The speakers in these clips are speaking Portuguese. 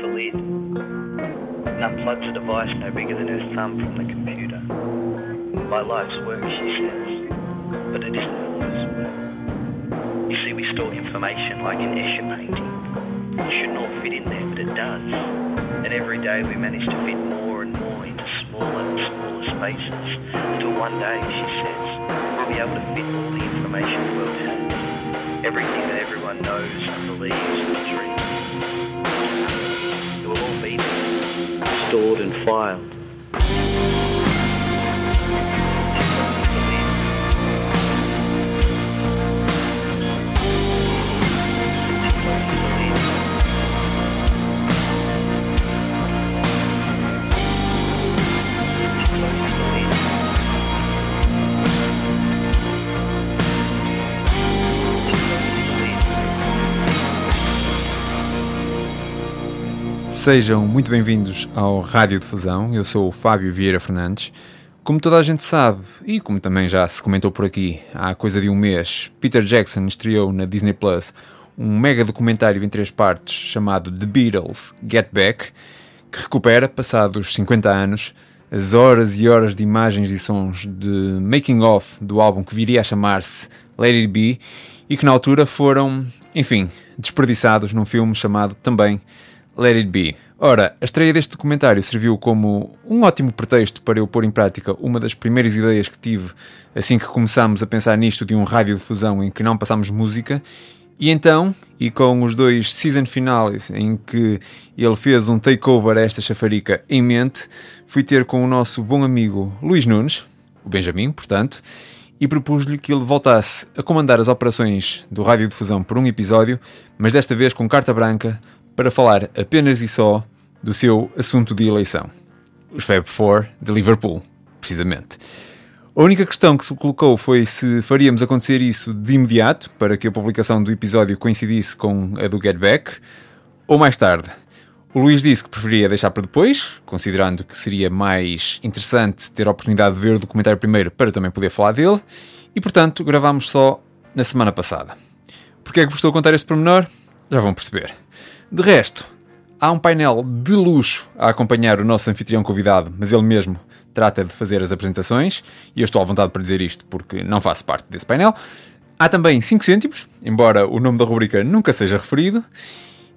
the lid and unplugs a device no bigger than her thumb from the computer. My life's work, she says, but it isn't her life's work. You see, we store information like an Escher painting. It shouldn't all fit in there, but it does. And every day we manage to fit more and more into smaller and smaller spaces until one day, she says, we'll be able to fit all the information the world has. Everything that everyone knows and believes is true. Stored and filed. Sejam muito bem-vindos ao Rádio Difusão. Eu sou o Fábio Vieira Fernandes. Como toda a gente sabe, e como também já se comentou por aqui há coisa de um mês, Peter Jackson estreou na Disney Plus um mega documentário em três partes chamado The Beatles Get Back, que recupera, passados 50 anos, as horas e horas de imagens e sons de making of do álbum que viria a chamar-se Let It Be e que na altura foram, enfim, desperdiçados num filme chamado também Let It Be. Ora, a estreia deste documentário serviu como um ótimo pretexto para eu pôr em prática uma das primeiras ideias que tive assim que começámos a pensar nisto de um rádio de fusão em que não passámos música. E então, e com os dois season finales em que ele fez um takeover a esta chafarica em mente, fui ter com o nosso bom amigo Luís Nunes, o Benjamin, portanto, e propus-lhe que ele voltasse a comandar as operações do Rádio de Fusão por um episódio, mas desta vez com carta branca, para falar apenas e só do seu assunto de eleição, os Fab Four de Liverpool, precisamente. A única questão que se colocou foi se faríamos acontecer isso de imediato, para que a publicação do episódio coincidisse com a do Get Back, ou mais tarde. O Luís disse que preferia deixar para depois, considerando que seria mais interessante ter a oportunidade de ver o documentário primeiro para também poder falar dele, e portanto gravámos só na semana passada. Porquê é que vos estou a contar este pormenor? Já vão perceber. De resto, há um painel de luxo a acompanhar o nosso anfitrião convidado, mas ele mesmo trata de fazer as apresentações, e eu estou à vontade para dizer isto porque não faço parte desse painel. Há também 5 cêntimos, embora o nome da rubrica nunca seja referido,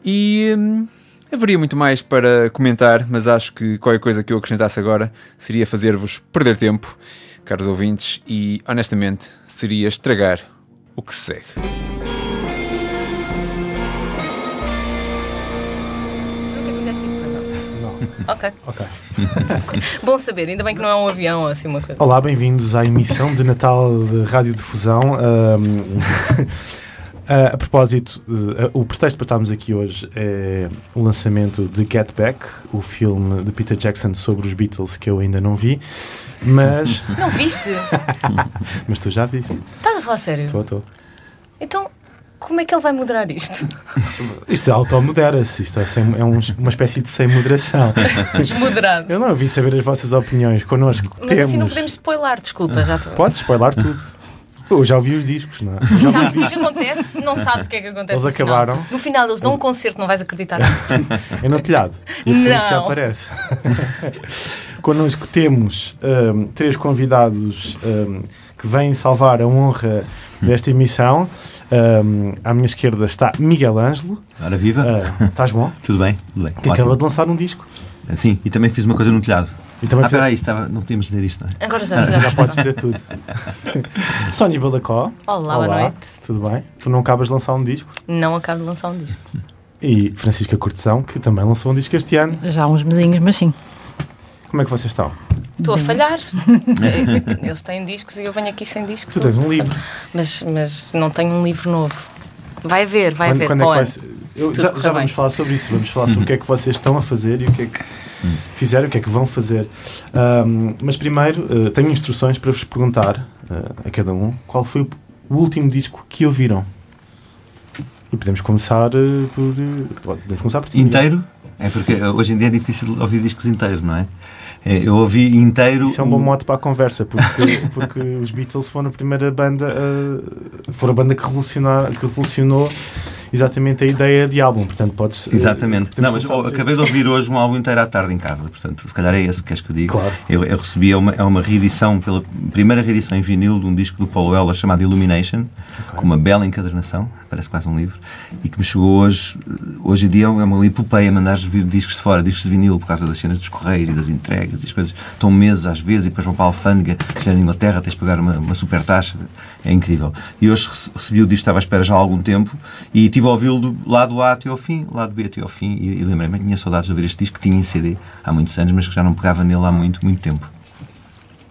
e hum, haveria muito mais para comentar, mas acho que qualquer coisa que eu acrescentasse agora seria fazer-vos perder tempo, caros ouvintes, e honestamente seria estragar o que se segue. Ok. Ok. Bom saber, ainda bem que não é um avião ou assim uma coisa. Olá, bem-vindos à emissão de Natal de Rádio Difusão. A, a propósito, eh, o pretexto para estarmos aqui hoje é o lançamento de Get Back, o filme de Peter Jackson sobre os Beatles que eu ainda não vi, mas, Não viste? mas tu já viste. Estás a falar sério? Estou, estou. Então, como é que ele vai moderar isto? Isto é automodera-se, isto é, sem- é um- uma espécie de sem moderação. Desmoderado. Eu não vi saber as vossas opiniões, connosco Mas temos. assim não podemos spoiler, desculpa, já estou. Podes spoiler tudo. Eu já ouvi os discos, não é? Já Sabes o que acontece? Não sabes o que é que acontece. Eles no final. acabaram. No final, eles dão um concerto, não vais acreditar. É no telhado. E a polícia Não. aparece. Connosco temos hum, três convidados hum, que vêm salvar a honra desta emissão. Hum, à minha esquerda está Miguel Ângelo. Ora viva, Ah, estás bom? tudo bem? Tudo bem. Que acaba de lançar um disco. Sim, e também fiz uma coisa no telhado. E também ah, fez- espera aí, estava, não podíamos dizer isto, não é? Agora já, Ah, já. já podes dizer tudo. Sónia Balacó. Olá, boa noite. Tudo bem? Tu não acabas de lançar um disco. Não acabo de lançar um disco. E Francisca Cortesão, que também lançou um disco este ano. Já há uns mesinhos, mas sim. Como é que vocês estão? Estou a falhar. Eles têm discos e eu venho aqui sem discos. Tu tens um livro. Mas, mas não tenho um livro novo. Vai haver, vai haver. Quando, quando para o é que vai ser? Eu- já, já vamos falar sobre isso. Vamos falar sobre o que é que vocês estão a fazer e o que é que fizeram, o que é que vão fazer. Ahm, mas primeiro, eh, tenho instruções para vos perguntar eh, a cada um qual foi o último disco que ouviram. E podemos começar eh, por. podemos começar por ti. Inteiro? É porque hoje em dia é difícil ouvir discos inteiros, não é? É, Eu ouvi inteiro. Isso é um bom mote para a conversa, porque, porque os Beatles foram a primeira banda, foram a banda que, revolucionar, que revolucionou exatamente a ideia de álbum. Portanto, podes. eh, Exatamente. Não, mas oh, acabei de ouvir hoje um álbum inteiro à tarde em casa, portanto, se calhar é esse que queres que eu diga. Claro. Eu, eu recebi é uma, é uma reedição, pela primeira reedição em vinil de um disco do Paulo Ela chamado Illumination, com uma bela encadernação, parece quase um livro, e que me chegou hoje. Hoje em dia é uma epopeia mandar vir discos de fora, discos de vinil, por causa das cenas dos correios e das entregas e as coisas. Estão meses às vezes e depois vão para a alfândega. Se estiver na Inglaterra, tens de pagar uma, uma super taxa. É incrível. E hoje rece- recebi o disco, estava à espera já há algum tempo, e tive a ouvi-lo do lado A até ao fim, lado B até ao fim, e, e lembrei-me que tinha saudades de ouvir este disco que tinha em CD há muitos anos, mas que já não pegava nele há muito, muito tempo.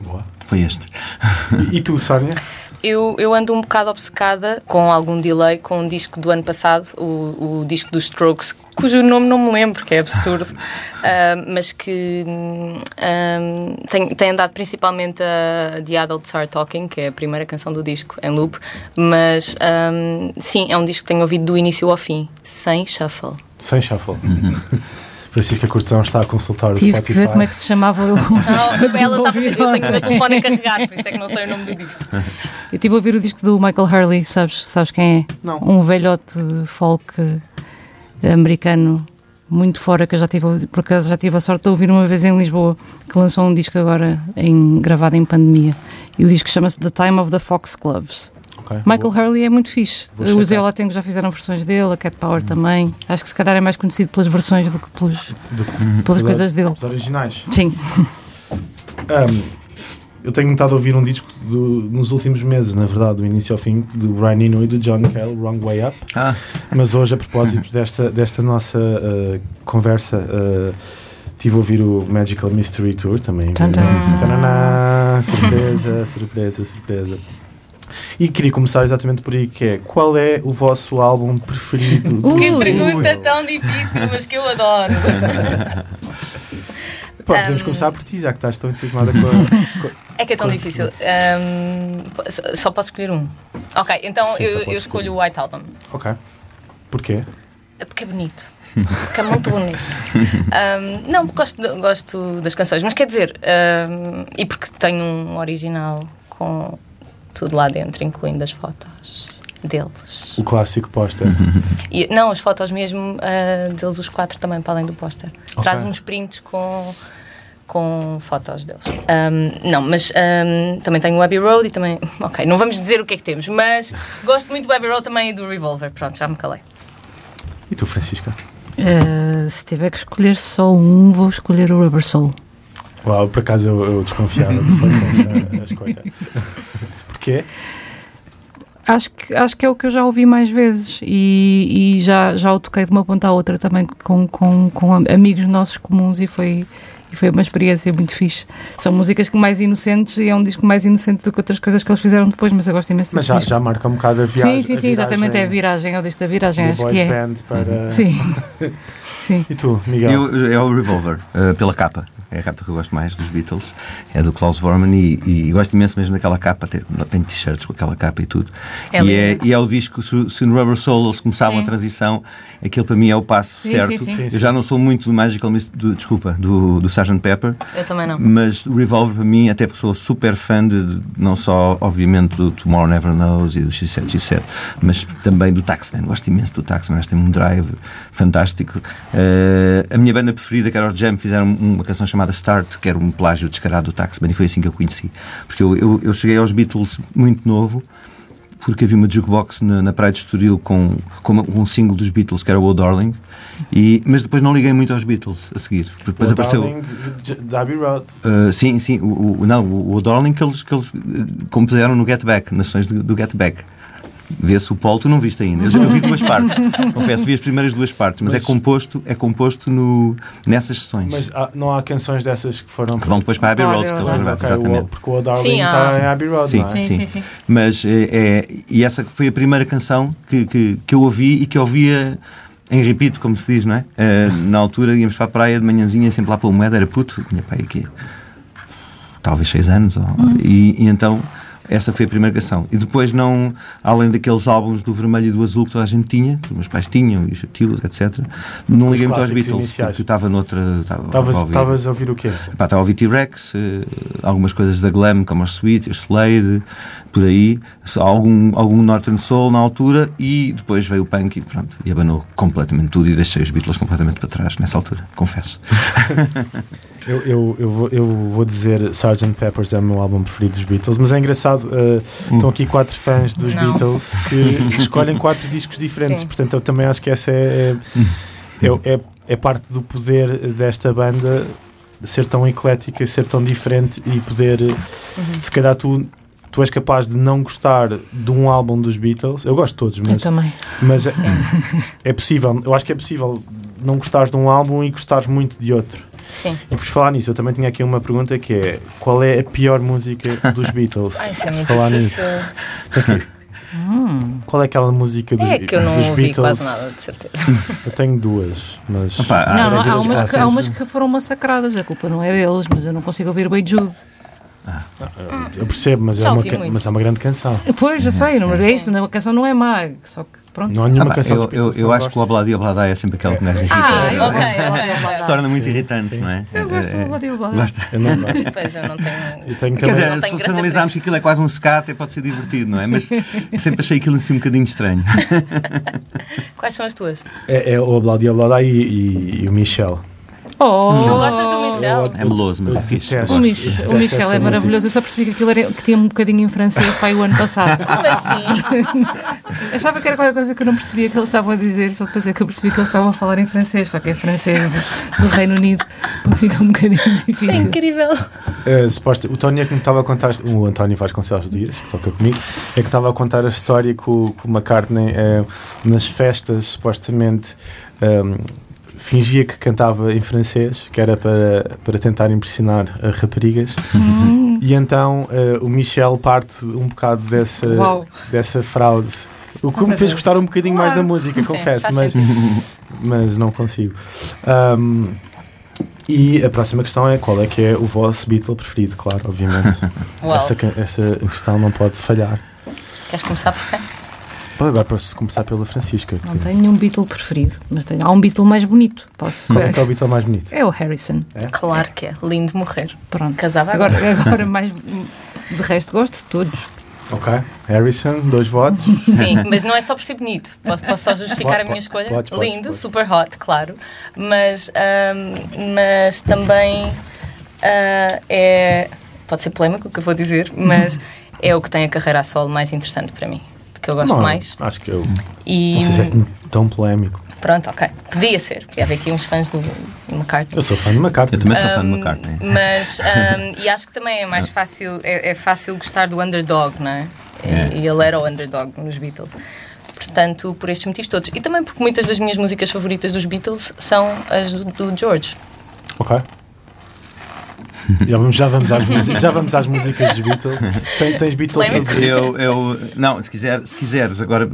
Boa. Foi este. E, e tu, Sónia? Eu, eu ando um bocado obcecada, com algum delay, com um disco do ano passado, o, o disco dos Strokes, cujo nome não me lembro, que é absurdo, ah, mas que hum, tem, tem andado principalmente a The Adults Are Talking, que é a primeira canção do disco, em loop, mas hum, sim, é um disco que tenho ouvido do início ao fim, sem shuffle. Sem shuffle. Francisca Cortesão está a consultar o Tive Spotify. que ver como é que se chamava o. Não, ela está a fazer, eu tenho o meu telefone a carregar, por isso é que não sei o nome do disco. Eu estive a ouvir o disco do Michael Hurley, sabes, sabes quem é? Não. Um velhote folk eh, americano muito fora que eu já tive, por acaso já tive a sorte de ouvir uma vez em Lisboa, que lançou um disco agora em, gravado em pandemia. E o disco chama-se The Time of the Foxgloves. Ok, Michael boa. Hurley é muito fixe. Os checar. Ela Tengo já fizeram versões dele, a Cat Power também. Acho que se calhar é mais conhecido pelas versões do que pelos, Do- pelas Verdade. coisas dele. Os originais. Sim. Um, eu tenho estado a ouvir um disco do- nos últimos meses, na verdade, do início ao fim, do Brian Eno e do John Cale, Wrong Way Up. Ah, Mas hoje, a propósito desta, desta nossa uh, conversa, uh, tive a ouvir o Magical Mystery Tour também. Tum. Tananã, surpresa, surpresa, surpresa. E queria começar exatamente por aí, que é qual é o vosso álbum preferido? do- Que pergunta tão difícil, mas que eu adoro. Pá, podemos Um, começar por ti, já que estás tão entusiasmada com a... com É que é tão difícil. Ahm, só- posso escolher um. Ok, então Sim, eu, eu escolho o White Album. Ok. Porquê? É Porque é bonito. Porque é muito bonito. Ahm, não, porque gosto, gosto das canções, mas quer dizer, e porque tenho um original com tudo lá dentro, incluindo as fotos deles. O clássico póster. E, não, as fotos mesmo ah, deles, os quatro também, para além do póster. Ok. Traz uns prints com, com fotos deles. Ahm, não, mas ahm, também tenho o Abbey Road e também. Ok, não vamos dizer o que é que temos, mas gosto muito do Abbey Road também e do Revolver. Pronto, já me calei. E tu, Francisca? Eh, se tiver que escolher só um, vou escolher o Rubber Soul. Uau, por acaso eu, eu desconfiava que fosse essa a escolha. Porquê? Acho que, acho que é o que eu já ouvi mais vezes e, e já, já o toquei de uma ponta à outra também com, com, com am- amigos nossos comuns e foi, e foi uma experiência muito fixe. São músicas que mais inocentes e é um disco mais inocente do que outras coisas que eles fizeram depois, mas eu gosto imenso Mas já, disco. já marca um bocado a viagem. sim, sim, sim, exatamente. É a viragem, é o disco da viragem, Do acho que é. band para... Sim. sim. E tu, Miguel? Eu, é o Revolver, eh, pela capa. É a capa que eu gosto mais dos Beatles. É do Klaus Vormann e, e gosto imenso mesmo daquela capa. Tem, tem t-shirts com aquela capa e tudo. É e, é, lindo. e é o disco, se, se no Rubber Soul eles começavam Sim. a transição, aquilo para mim é o passo Sim, certo. sim, sim. Sim, sim. Eu já não sou muito do Magical Mist, do, desculpa, do, do Sgt. Pepper, Eu também não. mas o Revolver para mim, até porque sou super fã de, não só, obviamente, do Tomorrow Never Knows e do X7, X7, mas também do Taxman. Gosto imenso do Taxman, acho que tem um drive fantástico. Eh, a minha banda preferida, que era o Jam, fizeram uma canção chamada Start, que era um plágio descarado do Taxman, e foi assim que eu conheci. Porque eu, eu, eu cheguei aos Beatles muito novo. Porque havia uma jukebox na, na Praia de Estoril com, com uma- um single dos Beatles que era o Oh Darling, e, mas depois não liguei muito aos Beatles a seguir. Porque depois O apareceu. Darling Abbey Road. Uh, sim, sim, o, o- não, o, o Darling que eles, que eles uh, compuseram no Get Back, nas sessões do, do Get Back. Vê-se o Paul, tu não viste ainda. Eu já vi duas partes. Confesso, vi as primeiras duas partes, mas, Mas- é composto, é composto no, nessas sessões. Mas há- não há canções dessas que foram... que vão depois para a Abbey Para Road, que Abbey eles Road. gravaram, Ok, o- exatamente. porque o Darling Sim, está em Abbey Road, Sim, não é? Sim, sim. sim, sim. Mas é, é- e essa foi a primeira canção que, que, que eu ouvi e que eu ouvia em repito, como se diz, não é? Uh, na altura íamos para a praia de manhãzinha, sempre lá pela moeda, era puto, tinha pai aqui talvez seis anos, ou- e, e então essa foi a primeira canção. E depois, não, além daqueles álbuns do vermelho e do azul que toda a gente tinha, que os meus pais tinham, e os Tilos, etc., não Os liguei muito aos Beatles. iniciais. Porque eu estava noutra. Estava Estavas a a ouvir o quê? Pá, estava a ouvir T-Rex, eh, algumas coisas da Glam, como os Sweet, os Slade, por aí, algum, algum Northern Soul na altura, e depois veio o punk e pronto, e abanou completamente tudo e deixei os Beatles completamente para trás nessa altura, confesso. Eu, eu, eu, vou, eu vou dizer Sgt. Pepper's é o meu álbum preferido dos Beatles, mas é engraçado, uh, estão aqui quatro fãs dos Não. Beatles que escolhem quatro discos diferentes, Sim. portanto eu também acho que essa é, é, é, é parte do poder desta banda ser tão eclética, ser tão diferente e poder, se calhar tu. Tu és capaz de não gostar de um álbum dos Beatles. Eu gosto de todos, Eu mas, também. mas é, é possível. Eu acho que é possível não gostares de um álbum e gostares muito de outro. Sim. E por falar nisso, eu também tinha aqui uma pergunta que é qual é a pior música dos Beatles? Ai, isso é muito falar difícil. nisso. Qual é aquela música dos, É que eu não dos ouvi Beatles? quase nada, de certeza. Eu tenho duas, mas Opa, há- Não, é há umas, que, há clássicas. umas que foram massacradas, a culpa não é deles, mas eu não consigo ouvir bem Jude. eu percebo, mas é, uma, mas é uma grande canção. Pois, já sei, não, mas é isso, não, a canção não é má, só que pronto. Não há Ah, nenhuma pá, canção eu, dos eu, Beatles eu acho que o Obladi Oblada é sempre aquele que mais. Ah, É, ok, ok, ok. se torna muito irritante, não é? Eu gosto É, é, do Bloody Bloody. gosta. Eu não gosto. Pois eu não tenho. Eu tenho Quer dizer, se, analisarmos que aquilo é quase um skate, é, pode ser divertido, não é? Mas sempre achei aquilo assim um bocadinho estranho. Quais são as tuas? É, é o Obladi Oblada e, e, e o Michel. Oh, Não gostas do Michel? É meloso, mas é fixe. O. Mich- o Michel é maravilhoso. Eu só percebi que aquilo era, que tinha um bocadinho em francês para o ano passado. Como assim? Achava que era qualquer coisa que eu não percebia que eles estavam a dizer, só depois é que eu percebi que eles estavam a falar em francês, só que é francês do Reino Unido. Então fica um bocadinho Isso é difícil. incrível. Uh, suposta, o Tony é que me estava a contar, o António Vasconcelos Dias, que toca comigo, é que estava a contar a história que o, que o McCartney, eh, nas festas, supostamente, ehm, fingia que cantava em francês, que era para, para tentar impressionar as raparigas. E então eh, o Michel parte um bocado dessa, Uau. dessa fraude. O que me fez Deus. gostar um bocadinho mais da música, Sim, confesso, mas, mas não consigo. Ahm, e a próxima questão é qual é que é o vosso Beatle preferido, claro, obviamente. Uau. Essa, essa questão não pode falhar. Queres começar por quem? Pode agora posso começar pela Francisca. Não tenho nenhum Beatle preferido, mas tenho, há um Beatle mais bonito. Posso Qual é que é o Beatle mais bonito? É o Harrison. Claro que é. Lindo morrer. Pronto. Casava agora. Agora, agora mais. De resto, gosto de todos. Ok. Harrison, dois votos. Sim, mas não é só por ser bonito. Posso, posso só justificar Pode, a minha escolha? podes, podes, Lindo, super hot, claro. Mas, ahm, mas também ah, é. Pode ser polémico o que eu vou dizer, mas é o que tem a carreira a solo mais interessante para mim. Que eu gosto Não, mais. Acho que eu. E Não sei se é tão polémico. pronto, ok. Podia ser. Podia haver aqui uns fãs do McCartney. Eu sou fã de McCartney. Eu também sou fã de Um, McCartney. Mas, um, e acho que também é mais fácil, é, é fácil gostar do underdog, não é? É. E, e ele era o underdog nos Beatles. Portanto, por estes motivos todos. E também porque muitas das minhas músicas favoritas dos Beatles são as do, do George. Ok. Já vamos, já, vamos às músicas, já vamos às músicas dos Beatles. Tens, tens Beatles favoritos? Eu, eu, não, se, quiser, se quiseres, agora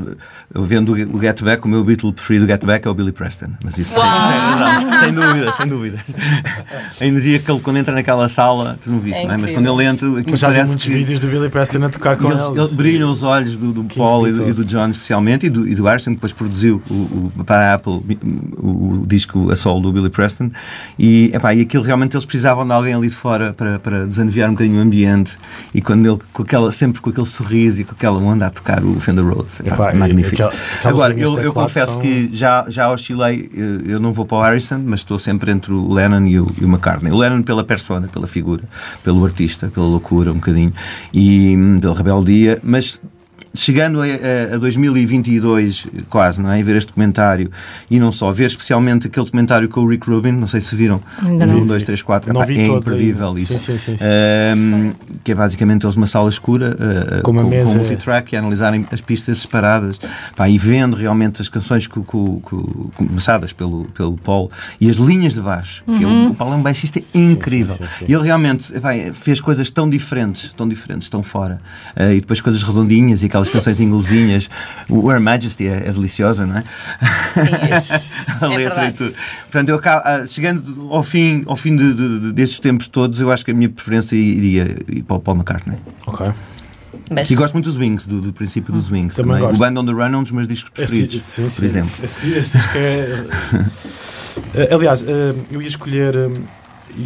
vendo o Get Back, o meu Beatle preferido do Get Back é o Billy Preston. Mas isso sem, sem, sem dúvida, sem dúvida. A energia que ele, quando entra naquela sala, tu não viste, É não é? Mas quando ele entra, Mas já vi parece muitos que. vídeos do Billy Preston a tocar com Eles, eles. ele brilham os olhos do, do Paul e do, e do John, especialmente, e do, e do Harrison, que depois produziu o, o- para a Apple o, o disco a solo do Billy Preston. E, epá, e aquilo realmente eles precisavam de alguém ali de fora para, para desanuviar um bocadinho o ambiente. E quando ele, com aquela, sempre com aquele sorriso e com aquela onda a tocar o Fender Rhodes, e magnífico. Agora, eu, eu confesso são- que já, já oscilei, eh, eu não vou para o Harrison, mas estou sempre entre o Lennon e o, o McCartney. O Lennon pela persona, pela figura, pelo artista, pela loucura um bocadinho, e hum, pela rebeldia, mas chegando a, a, a 2022 quase, não é? E ver este documentário e não só, ver especialmente aquele documentário com o Rick Rubin, não sei se viram, Ainda não. um, dois, três, quatro, Não Epá, vi é ainda. isso. Sim, sim, sim, sim. Um, que é basicamente eles uma sala escura uh, Com uma com, mesa- com multitrack e analisarem as pistas separadas pá, e vendo realmente as canções co- co- co- começadas pelo, pelo Paul e as linhas de baixo. que ele- o Paulo é um baixista incrível. sim, sim, sim. E ele realmente epá, fez coisas tão diferentes, tão diferentes, tão fora. Uh, e depois coisas redondinhas e aquelas canções inglesinhas. O Her Majesty é, é deliciosa, não é? Sim, a é, é letra e verdade. tudo. Portanto, eu acabo, ah, chegando ao fim, ao fim de, de- de- destes tempos todos, eu acho que a minha preferência iria ir para o Paul McCartney. Ok. Mas E gosto muito dos Wings, do, do princípio dos Wings. Também Também. gosto. O Band on the Run é um dos meus discos Esse- preferidos, sim, sim. por exemplo. Esse, disco é. Eh, Aliás, eh, eu ia escolher.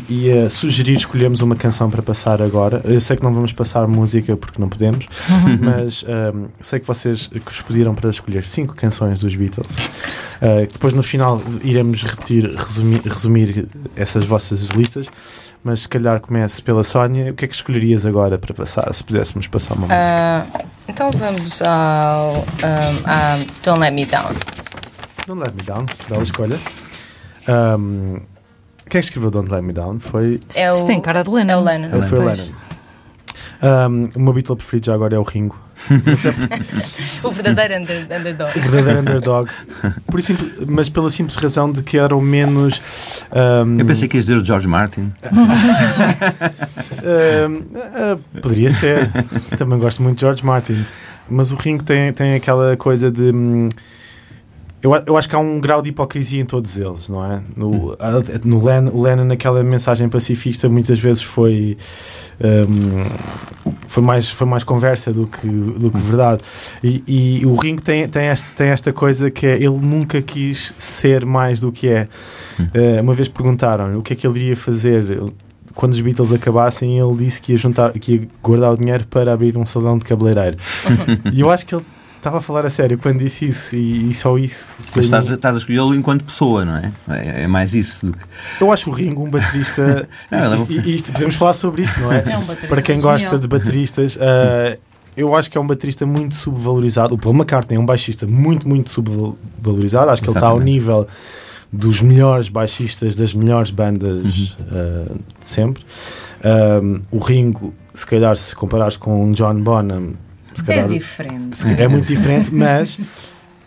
Ia sugerir escolhermos uma canção para passar agora. Eu sei que não vamos passar música porque não podemos, mas eh, sei que vocês que vos pediram para escolher cinco canções dos Beatles. Eh, depois no final iremos repetir, resumir, resumir essas vossas listas. Mas se calhar comece pela Sónia. O que é que escolherias agora para passar, se pudéssemos passar uma música? ah, então vamos ao a Don't Let Me Down. Don't Let Me Down, bela escolha. Um, quem é escreveu Don't Let Me Down? Foi, É Isso o, tem cara de Lennon. é o Lennon. ele foi o. Lennon. Um, o meu Beatle preferido já agora é o Ringo. O verdadeiro under, underdog. O verdadeiro underdog. Por isso, mas pela simples razão de que era o menos. um, Eu pensei que ias dizer o George Martin. um, ah, poderia ser. Também gosto muito de George Martin. Mas o Ringo tem, tem aquela coisa de. Hum, Eu, eu acho que há um grau de hipocrisia em todos eles, não é? No, a- no Len, o Lennon, naquela mensagem pacifista, muitas vezes foi. hum, foi, mais, foi mais conversa do que, do que verdade. E, e o Ringo tem, tem, este, tem esta coisa que é: ele nunca quis ser mais do que é. Eh, uma vez perguntaram o que é que ele iria fazer quando os Beatles acabassem. Ele disse que ia, juntar, que ia guardar o dinheiro para abrir um salão de cabeleireiro. e eu acho que ele estava a falar a sério quando disse isso, e, e só isso. Mas estás, a- estás a escolhê-lo enquanto pessoa, não é? é? é mais isso do que. Eu acho o Ringo um baterista. Não, isto, é isto- isto- podemos falar sobre isto, não é? É um baterista Para quem gosta genial. de bateristas, uh, eu acho que é um baterista muito subvalorizado. O Paul McCartney é um baixista muito, muito subvalorizado. Acho que ele está ao Exatamente. nível dos melhores baixistas das melhores bandas Uhum. uh, de sempre. Um, o Ringo, se calhar, se comparares com o John Bonham, se É calhar diferente. se- é muito diferente, mas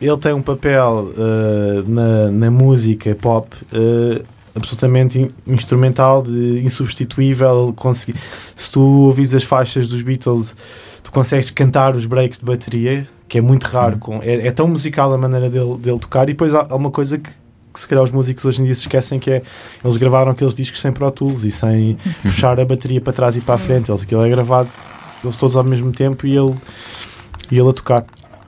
ele tem um papel uh, na, na música pop uh, absolutamente in- instrumental, de, insubstituível. Consegui, se tu ouvis as faixas dos Beatles, tu consegues cantar os breaks de bateria, que é muito raro. Com, é, é tão musical a maneira dele, dele tocar, e depois há, há uma coisa que. que se calhar os músicos hoje em dia se esquecem que é eles gravaram aqueles discos sem Pro Tools e sem puxar a bateria para trás e para a frente. Eles, aquilo é gravado eles todos ao mesmo tempo e ele, e ele a tocar.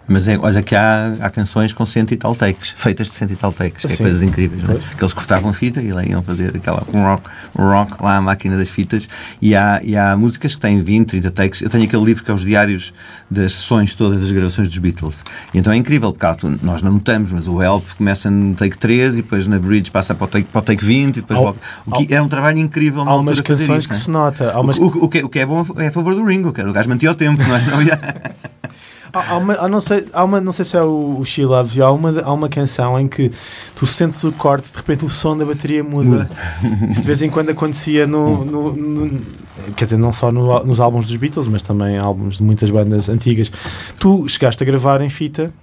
Mas é, olha que há, há canções com cento e tal takes, feitas de cento e tal takes, que é coisas incríveis, não é? Que eles cortavam a fita e lá iam fazer aquela rock, rock lá à máquina das fitas. E há, e há músicas que têm 20, 30 takes. Eu tenho aquele livro que é os diários das sessões todas das gravações dos Beatles. E então é incrível, porque nós não notamos, mas o Help começa no take 3 e depois na Bridge passa para o take, para o take 20 e depois volta. O que é um trabalho incrível na Há umas canções isso, que é? se nota. Há, umas, O, o- o que, é- o que é bom é a favor do Ringo, que era o gajo mantia o tempo, não é? Não ia- há, há uma, há não, sei, há uma, não sei se é o, o She Loves You, há uma, há uma canção em que tu sentes o corte, de repente o som da bateria muda. Isso de vez em quando acontecia no. no- no- quer dizer, não só no- nos álbuns dos Beatles, mas também álbuns de muitas bandas antigas. Tu chegaste a gravar em fita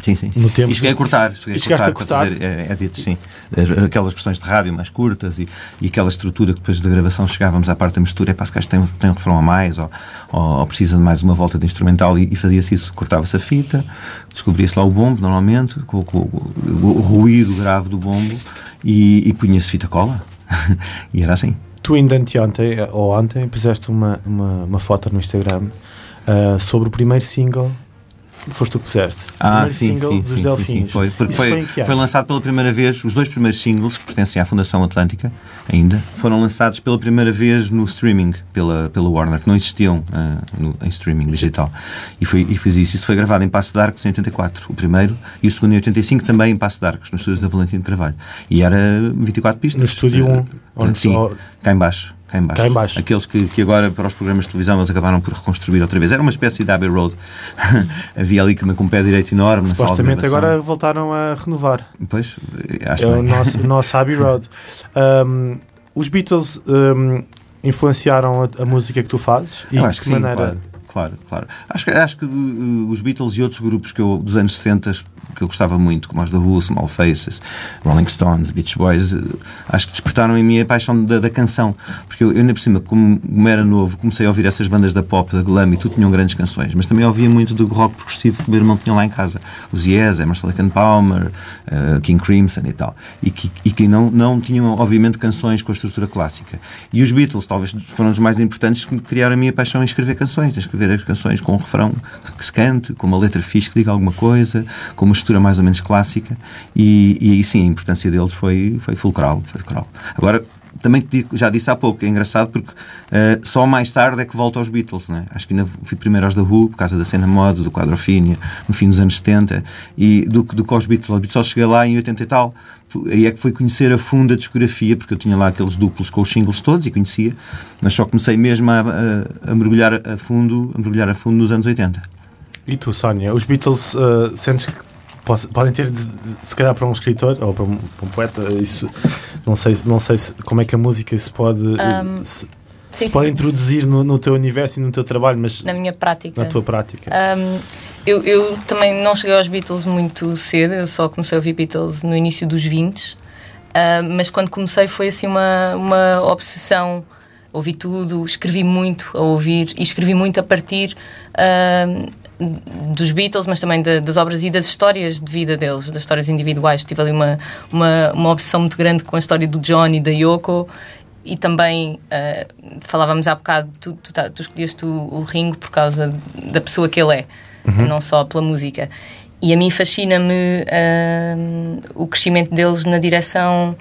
Sim, sim. no tempo. E cheguei a cortar. Cheguei E chegaste a cortar? para fazer, é, é dito, sim. As- Aquelas versões de rádio mais curtas e, e aquela estrutura que depois da gravação chegávamos à parte da mistura. É para se tem, tem um refrão a mais ou, ou, ou precisa de mais uma volta de instrumental e, e fazia-se isso. Cortava-se a fita, descobria-se lá o bombo, normalmente, com, com o, o ruído grave do bombo e, e punha-se fita cola. e era assim. Tu ainda anteontem, ou ontem, puseste uma, uma, uma foto no Instagram ah, sobre o primeiro single. Foste tu que puseste. O Ah, primeiro sim, single sim, dos sim, sim, Delfins. sim, Foi, porque Isso foi, foi, ano? foi lançado pela primeira vez, os dois primeiros singles que pertencem à Fundação Atlântica, ainda, foram lançados pela primeira vez no streaming, pela, pela Warner, que não existiam ah, no- em streaming digital. E, foi, e fiz isso. Isso foi gravado em Passo de Arcos em 84, o primeiro, e o segundo em 85 também em Passo de Arcos, nos estúdios da Valentim de Carvalho. E era 24 pistas. No estúdio Ah, 1, onde Sim, só- cá em baixo. Cá em baixo. Cá em baixo. Aqueles que, que agora, para os programas de televisão, eles acabaram por reconstruir outra vez. Era uma espécie de Abbey Road. Havia ali com um pé direito enorme. Supostamente agora voltaram a renovar. Pois, acho É o bem. nosso, o nosso Abbey Road. Um, os Beatles um, influenciaram a, a música que tu fazes? E Eu de acho que que sim, maneira? claro, claro, claro. Acho que, acho que uh, os Beatles e outros grupos que eu, dos anos 60 que eu gostava muito, como os da Who, Small Faces, Rolling Stones, Beach Boys, uh, acho que despertaram em mim a paixão da, da canção. Porque eu, eu, ainda por cima, como, como era novo, comecei a ouvir essas bandas da pop, da glam, e tudo tinham grandes canções, mas também ouvia muito do rock progressivo que o meu irmão tinha lá em casa. Os Yes, Emerson Lake Palmer, uh, King Crimson e tal. E que, e que não, não tinham, obviamente, canções com a estrutura clássica. E os Beatles, talvez, foram os mais importantes que criaram a minha paixão em escrever canções, em escrever as canções com um refrão que se cante, com uma letra fixe que diga alguma coisa, com uma estrutura mais ou menos clássica. E, e aí sim, a importância deles foi, foi fulcral, foi fulcral. Agora, também já disse há pouco, é engraçado porque uh, só mais tarde é que volto aos Beatles, né? Acho que ainda fui primeiro aos da Who, por causa da cena moda, do quadrofínia, no fim dos anos 70, e do, do que aos Beatles. Os Beatles só cheguei lá em 80 e tal, aí é que foi conhecer a fundo a discografia, porque eu tinha lá aqueles duplos com os singles todos e conhecia, mas só comecei mesmo a, a, a mergulhar a fundo, a mergulhar a fundo nos anos 80. E tu, Sónia, os Beatles, uh, sentes que podem ter, se calhar para um escritor ou para um, para um, poeta, isso não sei, não sei se, como é que a música se pode, um, se, sim, se pode introduzir no, no, teu universo e no teu trabalho, mas na minha prática, na tua prática. Um, eu, eu, também não cheguei aos Beatles muito cedo, eu só comecei a ouvir Beatles no início dos 20, uh, mas quando comecei foi assim uma, uma obsessão. Ouvi tudo, escrevi muito a ouvir e escrevi muito a partir uh, dos Beatles, mas também de, das obras e das histórias de vida deles, das histórias individuais. Tive ali uma, uma, uma obsessão muito grande com a história do John e da Yoko. E também uh, falávamos há bocado, tu, tu, tá, tu escolheste o, o, Ringo por causa da pessoa que ele é, uhum. não só pela música. E a mim fascina-me uh, o crescimento deles na direção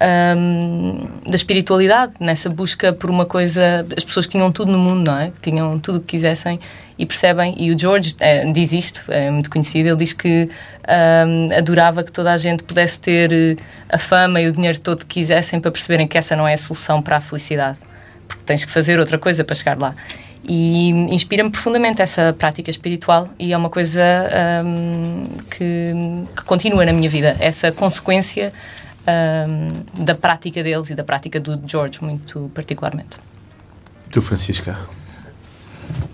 um, da espiritualidade, nessa busca por uma coisa. As pessoas tinham tudo no mundo, não é? Tinham tudo o que quisessem e percebem. E o George é, diz isto, é muito conhecido. Ele diz que um, adorava que toda a gente pudesse ter eh, a fama e o dinheiro todo que quisessem para perceberem que essa não é a solução para a felicidade, porque tens que fazer outra coisa para chegar lá. E inspira-me profundamente essa prática espiritual e é uma coisa um, que, que continua na minha vida, essa consequência um, da prática deles e da prática do George, muito particularmente. Tu, Francisca?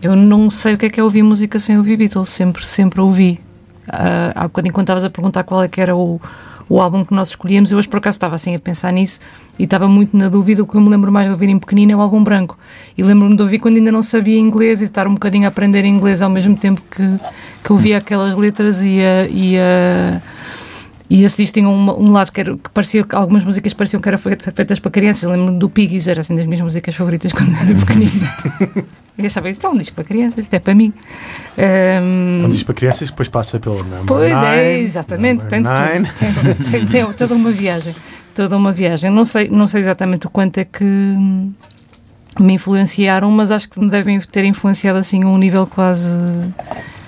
Eu não sei o que é que é ouvir música sem ouvir Beatles, sempre, sempre ouvi. Uh, há bocadinho, quando estavas a perguntar qual é que era o, o álbum que nós escolhíamos, eu hoje por acaso estava assim a pensar nisso e estava muito na dúvida. O que eu me lembro mais de ouvir em pequenino é o álbum branco. E lembro-me de ouvir quando ainda não sabia inglês e estar um bocadinho a aprender inglês ao mesmo tempo que, que ouvia aquelas letras e a. E a e esses tinham um, um lado que, era, que parecia que algumas músicas pareciam que eram feitas para crianças. Lembro-me do Piggies, era assim das minhas músicas favoritas quando era pequenina. e achava isto é um disco para crianças, isto é para mim. Um, um disco para crianças, depois passa pelo number Pois nine, é, exatamente. Tem, tem, tem, tem, toda uma viagem. Toda uma viagem. Não sei, não sei exatamente o quanto é que me influenciaram, mas acho que me devem ter influenciado assim a um nível quase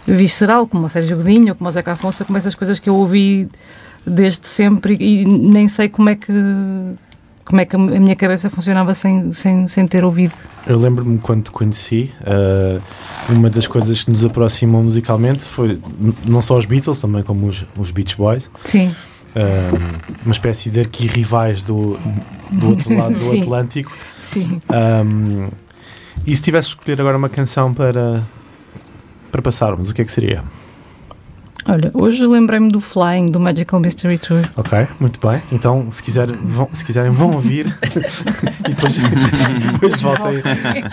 visceral, como o Sérgio Godinho, como o Zeca Afonso, como essas coisas que eu ouvi desde sempre e nem sei como é que como é que a minha cabeça funcionava sem, sem, sem ter ouvido. Eu lembro-me quando te conheci, uh, uma das coisas que nos aproximou musicalmente foi não só os Beatles, também como os, os Beach Boys. Sim. Uh, uma espécie de arquirrivais do, do outro lado do Sim. Atlântico. Sim. Um, e se tivesse escolher agora uma canção para, para passarmos, o que é que seria? Olha, hoje lembrei-me do Flying, do Magical Mystery Tour. Ok, muito bem. Então, se, quiser, vão, se quiserem, vão ouvir e depois, depois voltem,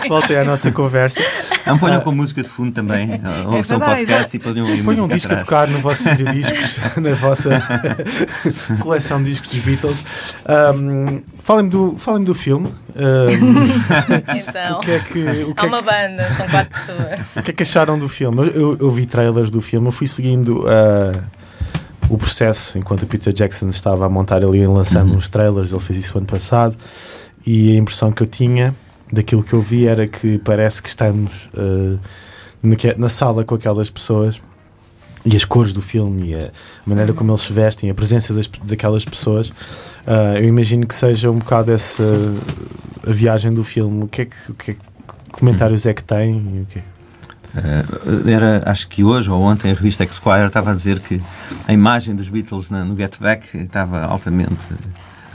voltem à nossa conversa. Não ponham uh, com música de fundo também. Ouçam é o podcast e ponham ouvir Ponham um disco atrás. a tocar no vosso discos, na vossa coleção de discos dos Beatles. Um, Falem-me do, falem do filme. Um, então, o que é que, o que há é uma banda, são quatro pessoas. O que é que acharam do filme? Eu, eu vi trailers do filme, eu fui seguindo uh, o processo enquanto o Peter Jackson estava a montar ali e lançando uhum. os trailers, ele fez isso ano passado, e a impressão que eu tinha daquilo que eu vi era que parece que estamos uh, na sala com aquelas pessoas e as cores do filme e a maneira como eles se vestem, a presença das, daquelas pessoas, uh, eu imagino que seja um bocado essa a viagem do filme. O que é que, o que, é que comentários é que tem? O que Uh, era, acho que hoje ou ontem a revista Esquire estava a dizer que a imagem dos Beatles na, no Get Back estava altamente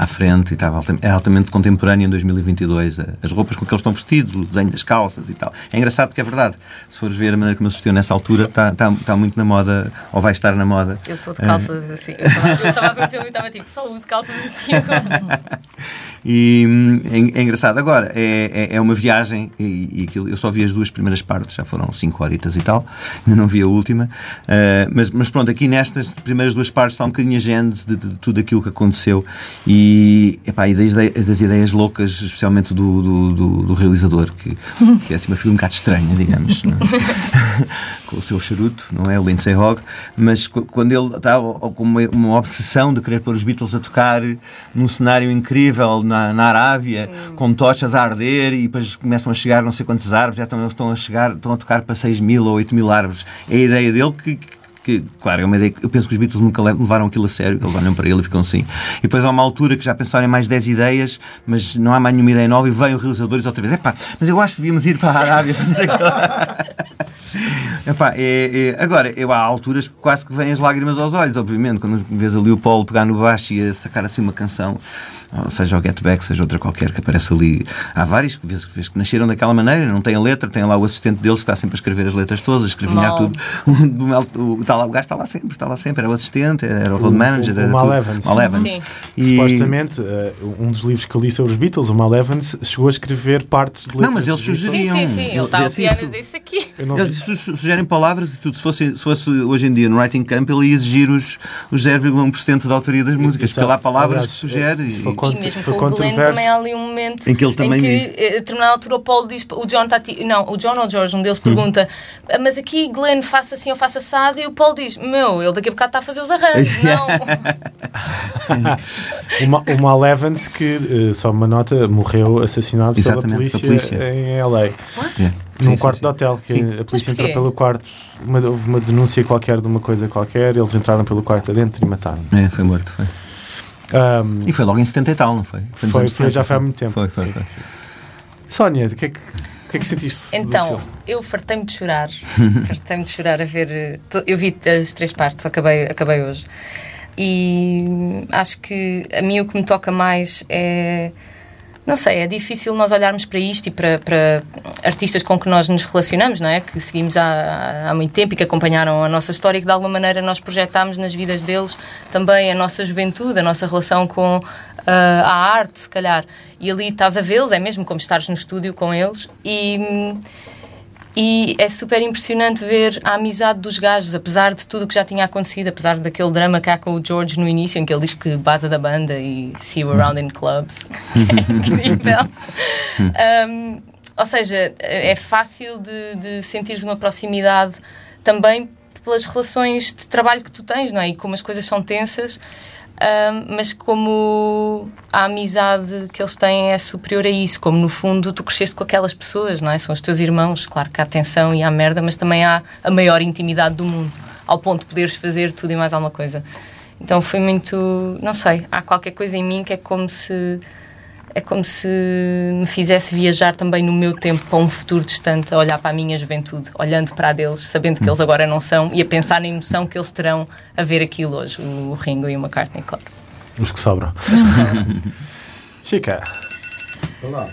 à frente e estava altamente, é altamente contemporâneo em 2022. As roupas com que eles estão vestidos, o desenho das calças e tal. É engraçado porque é verdade. Se fores ver a maneira como eles vestiam nessa altura, está, está, está muito na moda, ou vai estar na moda. Eu estou de calças uh, assim. Eu estava a ver o filme e estava tipo, só uso calças assim agora. E hum, é, é engraçado. Agora, é, é, é uma viagem e, e aquilo, eu só vi as duas primeiras partes, já foram cinco horitas e tal, ainda não vi a última. Uh, mas, mas pronto, aqui nestas primeiras duas partes está um bocadinho a gênese de, de, de tudo aquilo que aconteceu e, epá, e das, das ideias loucas, especialmente do, do, do, do realizador, que, que é assim uma figura um bocado estranha, digamos, é? com o seu charuto, não é? O Lindsay Hogg, mas quando ele está com uma, uma, obsessão de querer pôr os Beatles a tocar num cenário incrível na, na Arábia, hum. com tochas a arder e depois começam a chegar não sei quantas árvores, já estão, estão a chegar, estão a tocar para 6 mil ou 8 mil árvores. É a ideia dele que, que, claro, é uma ideia eu penso que os Beatles nunca levaram aquilo a sério, eles olham para ele e ficam assim. E depois há uma altura que já pensaram em mais 10 ideias, mas não há mais nenhuma ideia nova e vem o realizador e outra vez, epá, mas eu acho que devíamos ir para a Arábia fazer aquilo. Epá, é, é, agora, eu, há alturas que quase que vêm as lágrimas aos olhos, obviamente, quando vês ali o Paulo pegar no baixo e a sacar assim uma canção seja o Get Back, seja outra qualquer que aparece ali. Há vários que, vês, que nasceram daquela maneira, não tem a letra, tem lá o assistente deles que está sempre a escrever as letras todas, a escrevinhar tudo. O, o, o, o, gajo está lá sempre, está lá sempre, era o assistente, era o road manager, o, o, Mal Evans. Mal Evans. E... Supostamente, uh, um dos livros que eu li sobre os Beatles, o Mal Evans, chegou a escrever partes de letras. Não, mas eles sugeriam. Sim, sim, sim, ele está a piano isso aqui. Eles sugerem palavras e tudo. Se fosse, se fosse hoje em dia no Writing Camp, ele ia exigir os, os 0,1% da autoria das músicas, porque lá há palavras que sugere. Mesmo foi com Glenn também há ali um momento em que ele também em que, eh, a determinada altura, o Paulo diz, o John está não, o John ou o George, um deles hum. pergunta, ah, mas aqui Glenn faça assim ou faça assado, e o Paulo diz, meu, ele daqui a bocado está a fazer os arranjos, não. o, Mal Evans, que uh, só uma nota, morreu assassinado pela polícia, pela polícia, em LA. Yeah. Num sim, quarto sim, de hotel, que sim. a polícia entrou pelo quarto, uma, houve uma denúncia qualquer de uma coisa qualquer, eles entraram pelo quarto adentro e mataram. É, foi morto, foi. Um, e foi logo em 70 e tal, não foi? Foi, foi, foi já foi há muito tempo. Foi, foi, foi. Sónia, o que é que, o que, é que sentiste? Então, eu fartei-me de chorar. fartei-me de chorar a ver. Eu vi as três partes, acabei, acabei hoje. E acho que a mim o que me toca mais é não sei, é difícil nós olharmos para isto e para, para artistas com que nós nos relacionamos, não é? Que seguimos há, há muito tempo e que acompanharam a nossa história e que de alguma maneira nós projetámos nas vidas deles também a nossa juventude, a nossa relação com uh, a arte, se calhar. E ali estás a vê-los, é mesmo como estares no estúdio com eles e e é super impressionante ver a amizade dos gajos, apesar de tudo o que já tinha acontecido, apesar daquele drama há com o George no início, em que ele diz que base da banda e see you around in clubs. é incrível. um, ou seja, é fácil de, de sentir uma proximidade também pelas relações de trabalho que tu tens, não é? E como as coisas são tensas mas como a amizade que eles têm é superior a isso, como no fundo tu cresceste com aquelas pessoas, não é? São os teus irmãos, claro que há tensão e há merda, mas também há a maior intimidade do mundo, ao ponto de poderes fazer tudo e mais alguma coisa. Então foi muito, não sei, há qualquer coisa em mim que é como se é como se me fizesse viajar também no meu tempo para um futuro distante, a olhar para a minha juventude, olhando para a deles, sabendo que eles agora não são e a pensar na emoção que eles terão a ver aquilo hoje, o Ringo e o McCartney, claro. Os que sobram. Chica. Olá.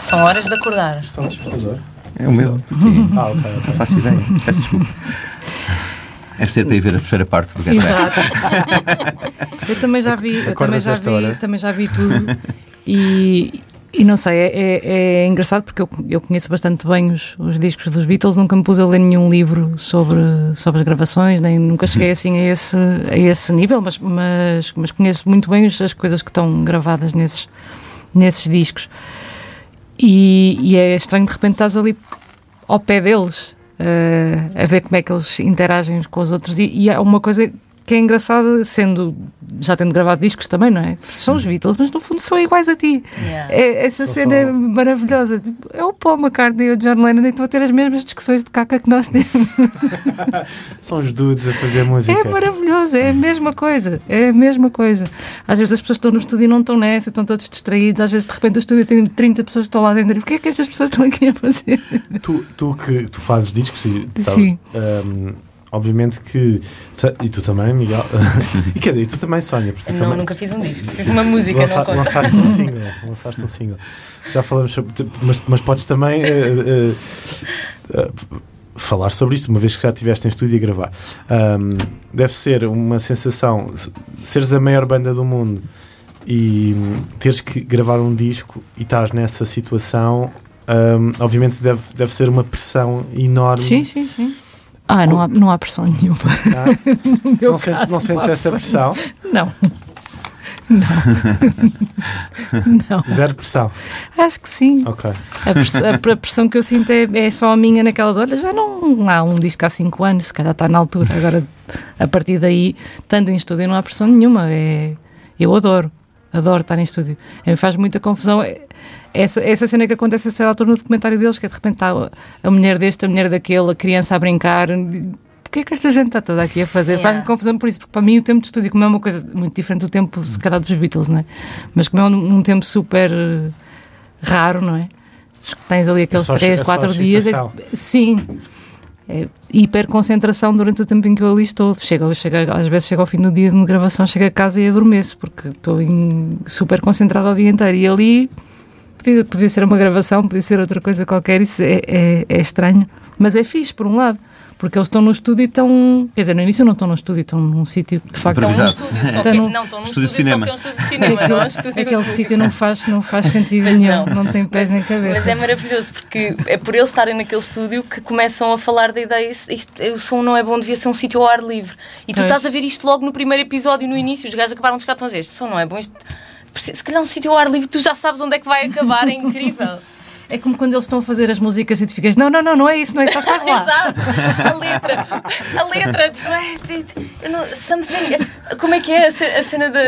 São horas de acordar. Está no despertador? É o meu. ah, ok, ok. Não faço ideia. Peço desculpa. Deve ser para ir ver a terceira parte do Get Exato. eu também já vi, eu também já vi, também já vi tudo e, e não sei, é, é, é, engraçado porque eu, eu conheço bastante bem os, os, discos dos Beatles, nunca me pus a ler nenhum livro sobre, sobre as gravações, nem nunca cheguei assim a esse, a esse nível, mas, mas, mas conheço muito bem as coisas que estão gravadas nesses, nesses discos. E, e é estranho de repente estás ali ao pé deles a ver como é que eles interagem com os outros. E, e há uma coisa que é engraçada, sendo já tendo gravado discos também, não é? São os Beatles, mas no fundo são iguais a ti. Yeah. É, essa cena é maravilhosa. Tipo, é o Paul McCartney e o John Lennon e estão a ter as mesmas discussões de caca que nós temos. são os dudes a fazer música. É maravilhoso, é a mesma coisa. É a mesma coisa. Às vezes as pessoas estão no estúdio e não estão nessa, estão todos distraídos. Às vezes de repente o estúdio tem 30 pessoas que estão lá dentro. E o que é que estas pessoas estão aqui a fazer? Tu, tu que tu fazes discos e Sim. Um, obviamente que. E tu também, Miguel. e quer dizer, e tu também, Sónia. Não, também... nunca fiz um disco. Fiz uma música, Lança, não Lançaste um single. Lançaste um single. Já falamos sobre. Mas, mas podes também. Uh, uh, uh, falar sobre isto, uma vez que já estiveste em estúdio a gravar. Um, deve ser uma sensação, seres a maior banda do mundo e teres que gravar um disco e estás nessa situação, hum, obviamente deve, deve ser uma pressão enorme. Sim, sim, sim. Ah, não há, não há pressão nenhuma. Ah, meu não, sentes, não sentes essa pressão? Não. Não. não. Zero pressão. Acho que sim. Ok. A, press- a pr- a pressão que eu sinto é, é só a minha naquela de, olha, já não há um disco há 5 anos, se calhar está na altura. Agora, a partir daí, estando em estúdio, não há pressão nenhuma. É, eu adoro, adoro estar em estúdio. A mim faz muita confusão. é- Essa, essa cena que acontece a certa altura no documentário deles, que é de repente está a- mulher deste, a mulher daquele, a criança a brincar. O que é que esta gente está toda aqui a fazer? Yeah. Faz-me confusão por isso, porque para mim o tempo de estúdio, como é uma coisa muito diferente do tempo, se calhar, dos Beatles, não é? Mas como é um, um tempo super raro, não é? Tens ali aqueles só- é 3, só 4 dias. é- sim. É hiperconcentração durante o tempo em que eu ali estou. Chego, chego, às vezes chego ao fim do dia de gravação, chego a casa e adormeço, porque estou em- super concentrada o dia inteiro. E ali podia, podia ser uma gravação, podia ser outra coisa qualquer, isso é, é, é estranho. Mas é fixe, por um lado. Porque eles estão no estúdio e estão. Quer dizer, no início não estão no estúdio, estão num sítio de facto. Estão num Improvisado. estúdio, só Então que, não- não, estão num Estúdio estúdio, de só que cinema. é um estúdio de cinema, não é um estúdio Aquele sítio não faz, não faz sentido Pois nenhum, não. não. tem pés nem cabeça. Mas é maravilhoso, porque é por eles estarem naquele estúdio que começam a falar da ideia. Isto, isto- o som não é bom, devia ser um sítio ao ar livre. E tu Pois. estás a ver isto logo no primeiro episódio, no início. Os gajos acabaram de chegar e estão a dizer: Este som não é bom. Isto, se calhar um sítio ao ar livre, tu já sabes onde é que vai acabar. É incrível. É como quando eles estão a fazer as músicas e tu ficas, não, não, não, não é isso, não é isso, estás quase lá. Exato. A letra. A letra. Tipo, é, eu não- something. Como é que é a ce- a cena da.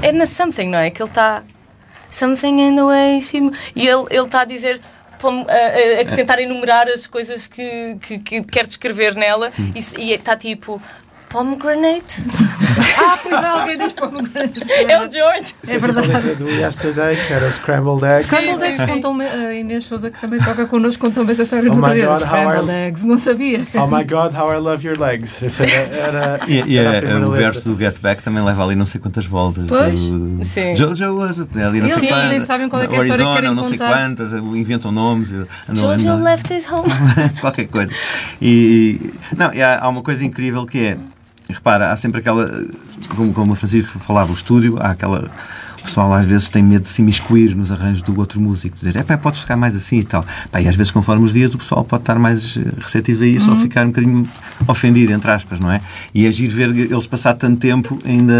é na Something, não é? Que ele está. Something in the way she. E ele ele está a dizer. A, a- a tentar enumerar as coisas que, que, que quer descrever nela se- e está tipo pomegranate Ah, pois alguém diz para é o George É verdade. Do Yesterday, que era Scrambled Eggs. Scrambled Eggs contou-me, a Inês Souza, que também toca connosco, contou-me essa história Oh no outro I- Scrambled Eggs, não sabia. Oh my God, how I love your legs. Essa era, era, E, e era a- primeira o verso do Get Back também leva ali não sei quantas voltas. Pois. Do, Sim. Jojo was it? Ali não Eles sei sim, quantas. nem sabem qual é que é a o história que Arizona, querem não sei quantas, inventam nomes. andam- Jojo left his home qualquer coisa. E, não, e há, há uma coisa incrível que é, repara, há sempre aquela, como, como o Francisco falava, o estúdio, há aquela. O pessoal às vezes tem medo de se imiscuir nos arranjos do outro músico, dizer, é pá, podes ficar mais assim e tal. Pá, e às vezes, conforme os dias, o pessoal pode estar mais eh, receptivo a isso ou ficar um bocadinho ofendido, entre aspas, não é? E agir ver eles passar tanto tempo ainda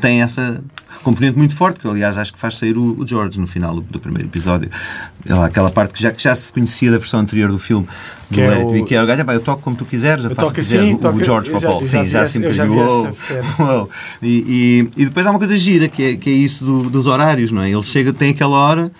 têm essa componente muito forte, que eu, aliás acho que faz sair o, o George no final do, do primeiro episódio. Ela- Aquela parte que já, que já se conhecia da versão anterior do filme, do Que é o- que é o gajo, "Epá, eu toco como tu quiseres, eu, Eu faço o que quiseres, assim, o, toco- o George Popol. Sim, já uou. E, e, e depois há uma coisa gira, que é, que é isso do- dos horários, não é? Ele chega, tem aquela hora,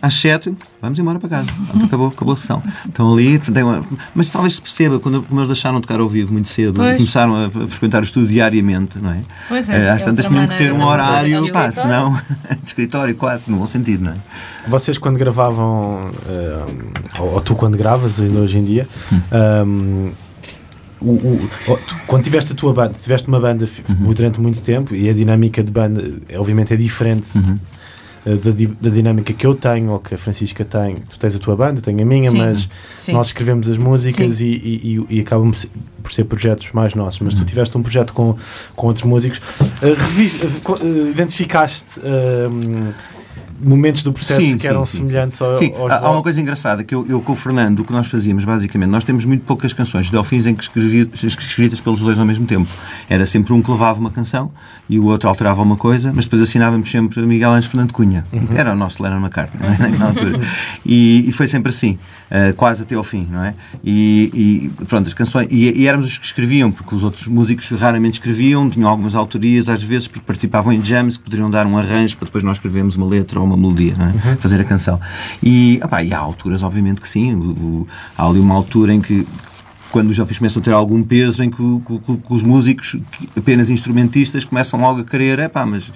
às sete, vamos embora para casa. Acabou, acabou a sessão. Estão ali, uma- mas talvez se perceba, quando como eles deixaram de tocar ao vivo muito cedo, Pois. começaram a, frequentar o estúdio diariamente, não é? Pois é, Eh, é Às tantas outra tinham que ter um horário, De pá, escritório. senão, de escritório quase, no bom sentido, não é? Vocês quando gravavam, eh, ou, ou tu quando gravas ainda hoje em dia, um, o, o- o- tu- quando tiveste a tua banda, tiveste uma banda fi- durante muito tempo e a dinâmica de banda obviamente é diferente eh, da, di- da dinâmica que eu tenho ou que a Francisca tem. Tu tens a tua banda, eu tenho a minha, Sim. mas Sim. nós escrevemos as músicas e, e, e, acabam por ser- projetos mais nossos. Mas tu tiveste um projeto com, com outros músicos, Eh, revi- eh, co- eh, identificaste eh, momentos do processo Sim, que sim, eram sim, semelhantes ao, Sim, aos há, há uma coisa engraçada que eu, eu com o Fernando, o que nós fazíamos basicamente, nós temos muito poucas canções de Delfins em que escrevi, escritas pelos dois ao mesmo tempo. Era sempre um que levava uma canção e o outro alterava uma coisa, mas depois assinávamos sempre Miguel Anjo Fernando Cunha, que era o nosso Lennon McCartney é? naquela altura. E, e foi sempre assim, eh, quase até ao fim, não é? E, e, pronto, as canções, e, e éramos os que escreviam, porque os outros músicos raramente escreviam, tinham algumas autorias, às vezes porque participavam em jams que poderiam dar um arranjo para depois nós escrevermos uma letra ou uma melodia, é? fazer a canção. E, opá, e há alturas, obviamente, que sim, o- o- há ali uma altura em que quando os jovens começam a ter algum peso em que, que- que- que os músicos, apenas instrumentistas, começam logo a querer, é pá, mas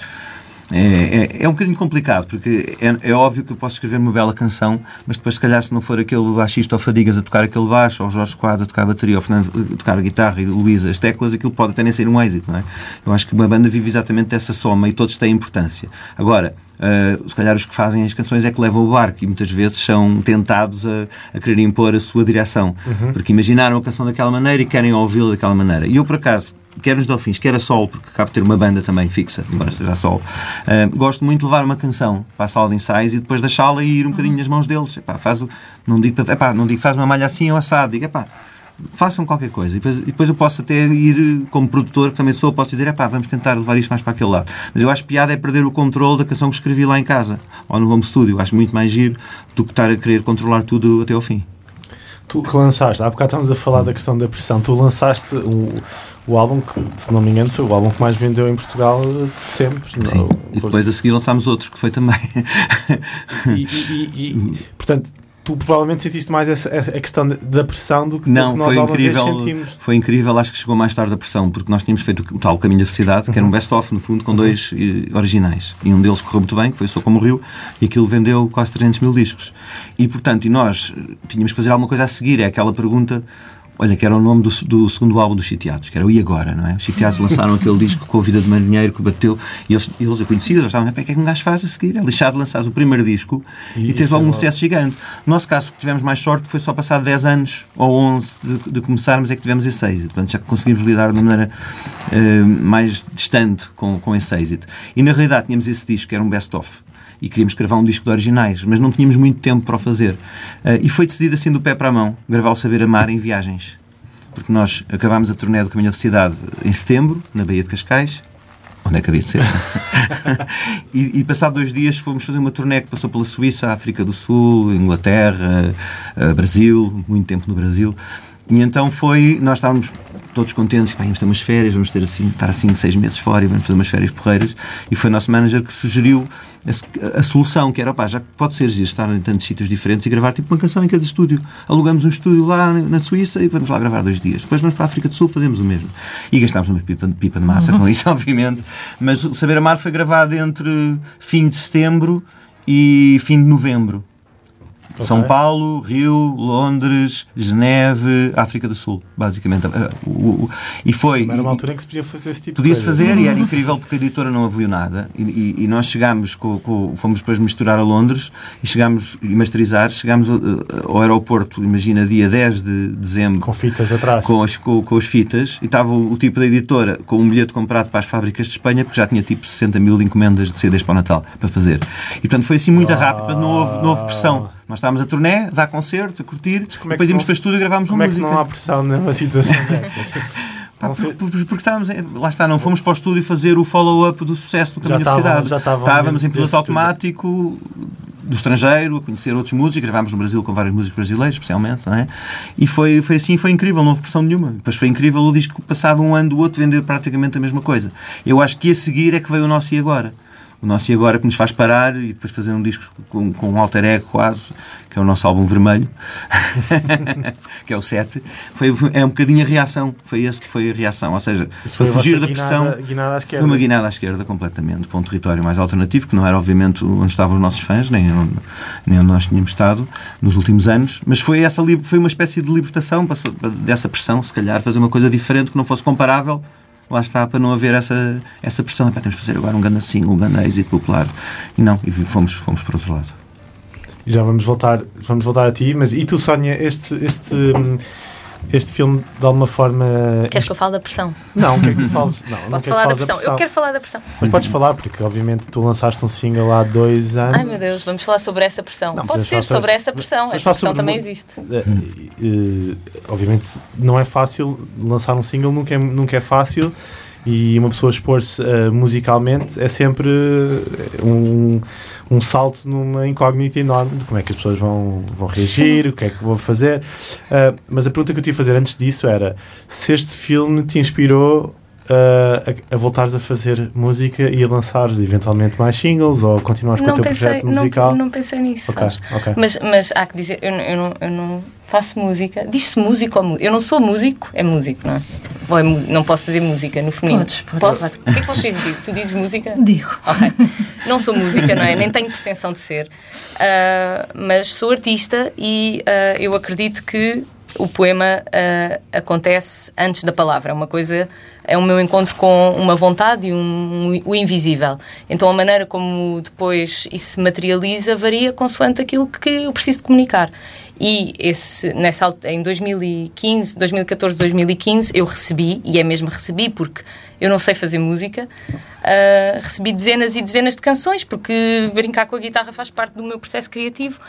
é, é, é um bocadinho complicado, porque é, é óbvio que eu posso escrever uma bela canção, mas depois, se calhar, se não for aquele baixista ou Fadigas a tocar aquele baixo, ou Jorge Quadro a tocar a bateria, ou Fernando a tocar a guitarra e o Luís as teclas, aquilo pode até nem ser um êxito, não é? Eu acho que uma banda vive exatamente dessa soma e todos têm importância. Agora, Uh, se calhar os que fazem as canções é que levam o barco e muitas vezes são tentados a, a querer impor a sua direção porque imaginaram a canção daquela maneira e querem ouvi-la daquela maneira. E eu, por acaso, quer nos Delfins, quer a solo, porque acabo de ter uma banda também fixa, embora seja a solo, uh, gosto muito de levar uma canção para a sala de ensaios e depois deixá-la ir um bocadinho nas mãos deles. Epá, faz não, digo, epá, não digo faz uma malha assim ou assado, digo, epá, façam qualquer coisa. E depois, e depois eu posso até ir, como produtor, que também sou, posso dizer, epá, vamos tentar levar isto mais para aquele lado. Mas eu acho piada é perder o controle da canção que escrevi lá em casa, ou no home studio. Acho muito mais giro do que estar a querer controlar tudo até ao fim. Tu que lançaste, há bocado estávamos a falar da questão da pressão, tu lançaste um, o álbum que, se não me engano, foi o álbum que mais vendeu em Portugal de sempre. Sim. Não, e depois a seguir lançámos outro, que foi também. e, e, e, portanto, tu provavelmente sentiste mais essa, a questão da pressão do que, não, do que nós foi incrível, sentimos. Foi incrível, acho que chegou mais tarde a pressão, porque nós tínhamos feito o tal Caminho da Felicidade, que era um uhum. best-of, no fundo, com uhum. dois uh, originais. E um deles correu muito bem, que foi Sou Como Rio, e aquilo vendeu quase 300 mil discos. E, portanto, e nós tínhamos que fazer alguma coisa a seguir, é aquela pergunta Olha, que era o nome do, do segundo álbum dos Chiteados, que era o E Agora, não é? Os Chiteados lançaram aquele disco com a vida de marinheiro que bateu e eles, eles eu conhecia, eles estavam, o que é que um gajo faz a seguir? É lixado lançar o primeiro disco e, e teve algum é sucesso gigante. No nosso caso, que tivemos mais sorte, foi só passado 10 anos ou 11 de, de começarmos é que tivemos esse êxito. Portanto, já conseguimos lidar de uma maneira uh, mais distante com, com esse êxito. E na realidade tínhamos esse disco, que era um best-of e queríamos gravar um disco de originais, mas não tínhamos muito tempo para o fazer. Uh, e foi decidido assim do pé para a mão, gravar o Saber Amar em viagens. Porque nós acabámos a turnê do Caminho da Cidade em setembro, na Baía de Cascais, onde é que havia de ser? e, e passado dois dias fomos fazer uma turnê que passou pela Suíça, África do Sul, Inglaterra, uh, Brasil, muito tempo no Brasil. E então foi, nós estávamos todos contentes, vamos ter umas férias, vamos ter assim, estar assim seis meses fora e vamos fazer umas férias porreiras. E foi o nosso manager que sugeriu a, a solução, que era, pá, já pode ser giro estar em tantos sítios diferentes e gravar tipo uma canção em cada estúdio. Alugamos um estúdio lá na Suíça e vamos lá gravar dois dias. Depois vamos para a África do Sul, fazemos o mesmo. E gastámos uma pipa, pipa de massa com isso, obviamente. Mas o Saber Amar foi gravado entre fim de setembro e fim de novembro. Okay. São Paulo, Rio, Londres, Geneve, África do Sul, basicamente. Uh, e foi. Era uma altura em que se podia fazer esse tipo podia de coisa. Podia-se fazer e era incrível porque a editora não ouviu nada. E, e, e nós chegámos, com, com, fomos depois misturar a Londres e chegámos, e masterizar, chegámos uh, ao aeroporto, imagina, dia 10 de dezembro. Com fitas atrás. Com as, com, com as fitas. E estava o, o, tipo da editora com um bilhete comprado para as fábricas de Espanha, porque já tinha tipo 60 mil encomendas de CDs para o Natal para fazer. E portanto foi assim muito oh. rápido, não houve, não houve pressão. Nós estávamos a turnê, a dar concertos, a curtir, é depois íamos para o estúdio e gravámos uma música. Como é que não há pressão numa situação dessas? Pá, porque, porque estávamos, lá está, não fomos para o estúdio fazer o follow-up do sucesso do Caminho da Cidade. Já estávamos em piloto automático do estrangeiro, a conhecer outros músicos, gravámos no Brasil com vários músicos brasileiros, especialmente, não é? E foi, foi assim, foi incrível, não houve pressão nenhuma. Depois foi incrível o disco passado um ano do outro vender praticamente a mesma coisa. Eu acho que a seguir é que veio o nosso e agora o nosso E Agora que nos faz parar e depois fazer um disco com, com um alter ego quase, que é o nosso álbum vermelho, que é o 7, foi, é um bocadinho a reação, foi esse que foi a reação, ou seja, para fugir da pressão, guinada, guinada foi uma guinada à esquerda completamente, para um território mais alternativo, que não era obviamente onde estavam os nossos fãs, nem onde, nem onde nós tínhamos estado nos últimos anos, mas foi, essa, foi uma espécie de libertação dessa pressão, se calhar, fazer uma coisa diferente que não fosse comparável lá está, para não haver essa, essa pressão. Epá, temos de fazer agora um grande single, um grande êxito popular. E não, e fomos, fomos para outro lado. Já vamos voltar, vamos voltar a ti, mas e tu, Sónia, este, este, este filme de alguma forma. Queres que eu fale da pressão? Não, o que é que tu falas? Não, Posso falar da pressão? da pressão? Eu quero falar da pressão. Mas podes falar, porque obviamente tu lançaste um single há dois anos. Ai meu Deus, vamos falar sobre essa pressão. Não, Pode ser sobre essa pressão. Essa pressão também existe. Uh, uh, obviamente não é fácil lançar um single, nunca é, nunca é fácil e uma pessoa expor-se uh, musicalmente é sempre um, um salto numa incógnita enorme de como é que as pessoas vão, vão reagir, Sim. o que é que vou fazer. Uh, mas a pergunta que eu te ia fazer antes disso era se este filme te inspirou uh, a, a, voltares a fazer música e a lançares eventualmente mais singles ou continuares com o teu pensei, projeto musical? Não, não pensei nisso. Okay, okay. Mas, mas há que dizer, eu, eu, não, eu não faço música. Diz-se músico ou músico? Eu não sou músico, é músico, não é? Ou é não posso dizer música no feminino? Podes, podes. Posso? O que é que vocês dizem? Tu dizes música? Digo. Ok. Não sou música, não é? Nem tenho pretensão de ser. Uh, mas sou artista e uh, eu acredito que o poema uh, acontece antes da palavra. É uma coisa é o meu encontro com uma vontade e um, um, o invisível. Então a maneira como depois isso se materializa varia consoante aquilo que eu preciso comunicar. E esse, nessa, em 2015, 2014, 2015, eu recebi, e é mesmo recebi, porque eu não sei fazer música, uh, recebi dezenas e dezenas de canções, porque brincar com a guitarra faz parte do meu processo criativo.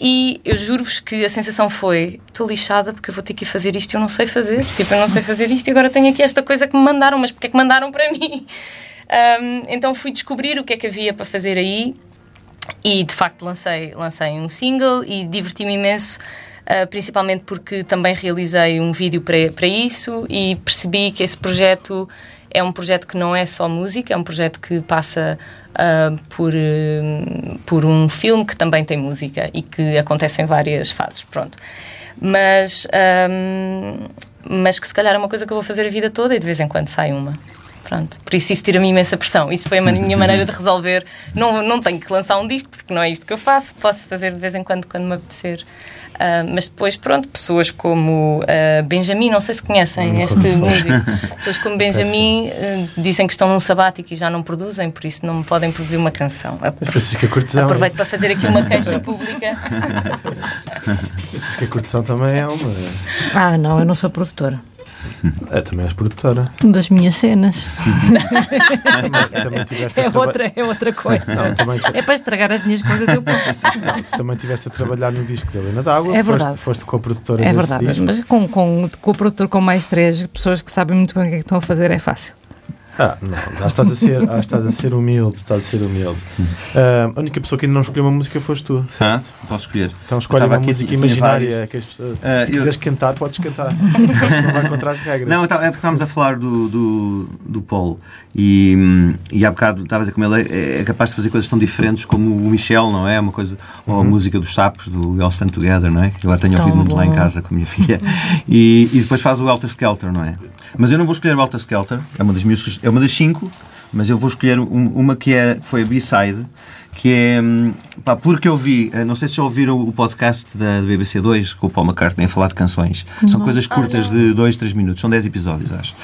E eu juro-vos que a sensação foi: estou lixada porque eu vou ter que fazer isto eu não sei fazer. Tipo, eu não sei fazer isto e agora tenho aqui esta coisa que me mandaram, mas porque é que mandaram para mim? Um, então fui descobrir o que é que havia para fazer aí e de facto lancei, lancei um single e diverti-me imenso. Uh, principalmente porque também realizei um vídeo para, para isso e percebi que esse projeto é um projeto que não é só música, é um projeto que passa uh, por, uh, por um filme que também tem música e que acontece em várias fases. Pronto. Mas, um, mas que se calhar é uma coisa que eu vou fazer a vida toda e de vez em quando sai uma. Pronto. Por isso isso tira-me imensa pressão. Isso foi a minha maneira de resolver. Não, não tenho que lançar um disco, porque não é isto que eu faço. Posso fazer de vez em quando, quando me apetecer. Uh, mas depois, pronto, pessoas como uh, Benjamin, não sei se conhecem este músico, pessoas como Benjamin uh, dizem que estão num sabático e já não produzem, por isso não podem produzir uma canção. Francisca Cortesão. Aproveito para fazer aqui uma queixa pública. Francisca Cortesão também é uma. Ah, não, eu não sou produtora. É, também és produtora. Das minhas cenas. também, também tiveste é, outra, é outra coisa. Não, também... É para estragar as minhas coisas, eu posso. Não, tu também estiveste a trabalhar no disco da Helena D'Água. É verdade. Foste, foste co-produtora É verdade, disco. mas com, com, com o produtor com mais três pessoas que sabem muito bem o que é que estão a fazer é fácil. Ah, não, já estás a ser, já estás a ser humilde, estás a ser humilde. Ah, a única pessoa que ainda não escolheu uma música foste tu. Ah, posso escolher. Então escolhe uma aqui, música imaginária. Que as pessoas- Ah, se eu- quiseres cantar, podes cantar. Mas não vai contra as regras. Não, então, é porque estávamos a falar do, do, do Paulo e, e há bocado estava a dizer como ele é, é capaz de fazer coisas tão diferentes como o Michel, não é? Uma coisa, Ou a música dos sapos, do We All Stand Together, não é? Que eu agora tenho Tão ouvido muito lá em casa com a minha filha. E, e depois faz o Helter Skelter, não é? Mas eu não vou escolher o Helter Skelter, é uma das músicas, é uma das cinco, mas eu vou escolher um- uma que, é, que foi a B-side, que é. hum, Pá, porque eu vi, eh, não sei se já ouviram o podcast da, da BBC 2 com o Paul McCartney a falar de canções. São coisas curtas de 2, 3 minutos, são 10 episódios, acho.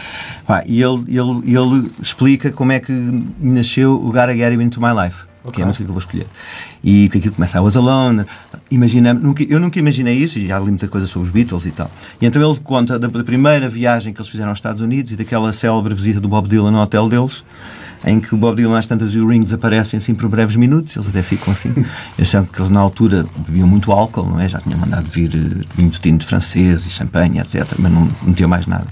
Pá, e ele, ele, ele explica como é que nasceu o Gotta Get Him Into My Life. Que é a música que eu vou escolher. E que aquilo começa I was alone. Imagina, nunca, eu nunca imaginei isso, e já li muita coisa sobre os Beatles e tal. E então ele conta da, da primeira viagem que eles fizeram aos Estados Unidos e daquela célebre visita do Bob Dylan no hotel deles, em que o Bob Dylan às tantas e o Ring desaparecem assim por breves minutos, eles até ficam assim. Sabem que eles na altura bebiam muito álcool, não é? Já tinham mandado vir eh, vinho de tinto francês e champanhe, etc. Mas não, não tinham mais nada.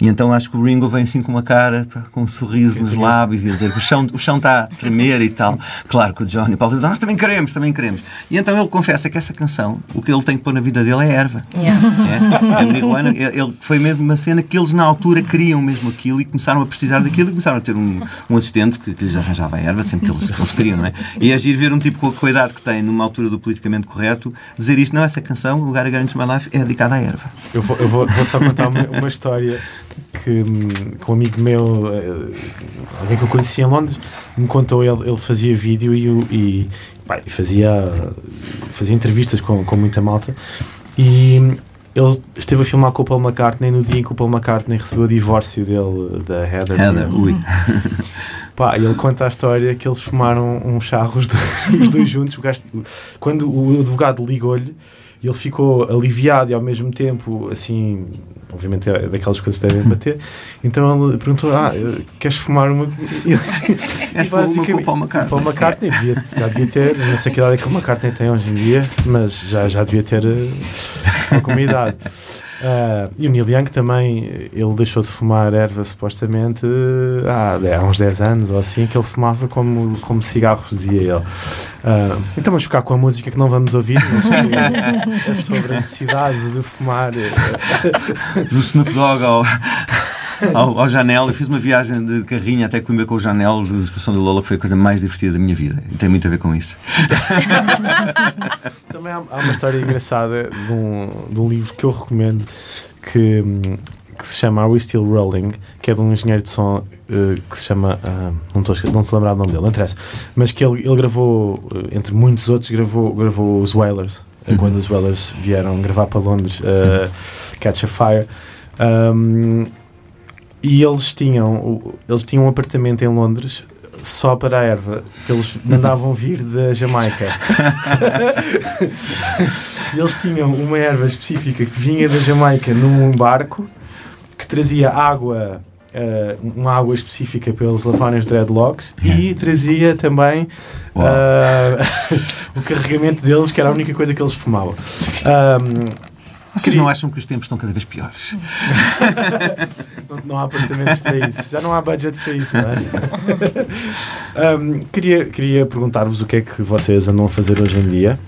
E então acho que o Ringo vem assim com uma cara, com um sorriso nos lábios e a dizer que o chão, o chão está a tremer e tal. Claro que o Johnny o Paulo dizem, nós também queremos, também queremos. E então ele confessa que essa canção, o que ele tem que pôr na vida dele é erva. Yeah. É, é marihuana. Ele- foi mesmo uma cena que eles na altura queriam mesmo aquilo e começaram a precisar daquilo e começaram a ter um, um assistente que, que lhes arranjava a erva sempre que eles, que eles queriam, não é? E é giro ver um tipo com a, com a idade que tem, numa altura do politicamente correto, dizer isto, não, essa canção, o Get Into My Life, é dedicada à erva. Eu vou, eu vou, vou só contar uma, uma história que, que um amigo meu, eh, alguém que eu conheci em Londres, me contou. Ele, ele fazia vídeo e, e, pá, fazia, fazia entrevistas com, com muita malta. E ele esteve a filmar com o Paul McCartney no dia em que o Paul McCartney recebeu o divórcio dele da Heather. Heather, ui. Pá, ele conta a história que eles fumaram um charro os dois, os dois juntos. O gajo- quando o advogado ligou-lhe, ele ficou aliviado e ao mesmo tempo, assim, obviamente é daquelas coisas que devem bater. Então ele perguntou: Ah, queres fumar uma? E ele- És uma com o Paul McCartney. Paul McCartney devia- já devia ter, não sei que idade é que o McCartney tem hoje em dia, mas já, já devia ter eh, alguma idade. Ah, e o Neil Young também, eh, ele deixou de fumar erva supostamente eh, há, há uns 10 anos ou assim, que ele fumava como, como cigarros, dizia ele. Ah, então vamos ficar com a música que não vamos ouvir, mas é sobre a necessidade de fumar. eh, do Snoop Dogg ao, ao Janel. Eu fiz uma viagem de carrinho até Coimbra com o Janel, da excursão do Lola, que foi a coisa mais divertida da minha vida. E tem muito a ver com isso. Também há, há uma história engraçada de um, de um livro que eu recomendo que, que se chama Are We Still Rolling, que é de um engenheiro de som eh, que se chama. ah, não estou não lembrar do nome dele, não interessa. Mas que ele, ele gravou, eh, entre muitos outros, gravou, gravou os Wailers. eh, Uhum. Quando os Wailers vieram gravar para Londres, Catch a Fire. Um, e eles tinham, eles tinham um apartamento em Londres só para a erva, que eles mandavam vir da Jamaica. eles tinham uma erva específica que vinha da Jamaica num barco que trazia água. Uh, uma água específica pelos lavários dreadlocks e trazia também uh, o carregamento deles, que era a única coisa que eles fumavam. Um, vocês queria... não acham que os tempos estão cada vez piores? não, não, há apartamentos para isso. Já não há budgets para isso, não é? um, queria queria perguntar-vos o que é que vocês andam a fazer hoje em dia.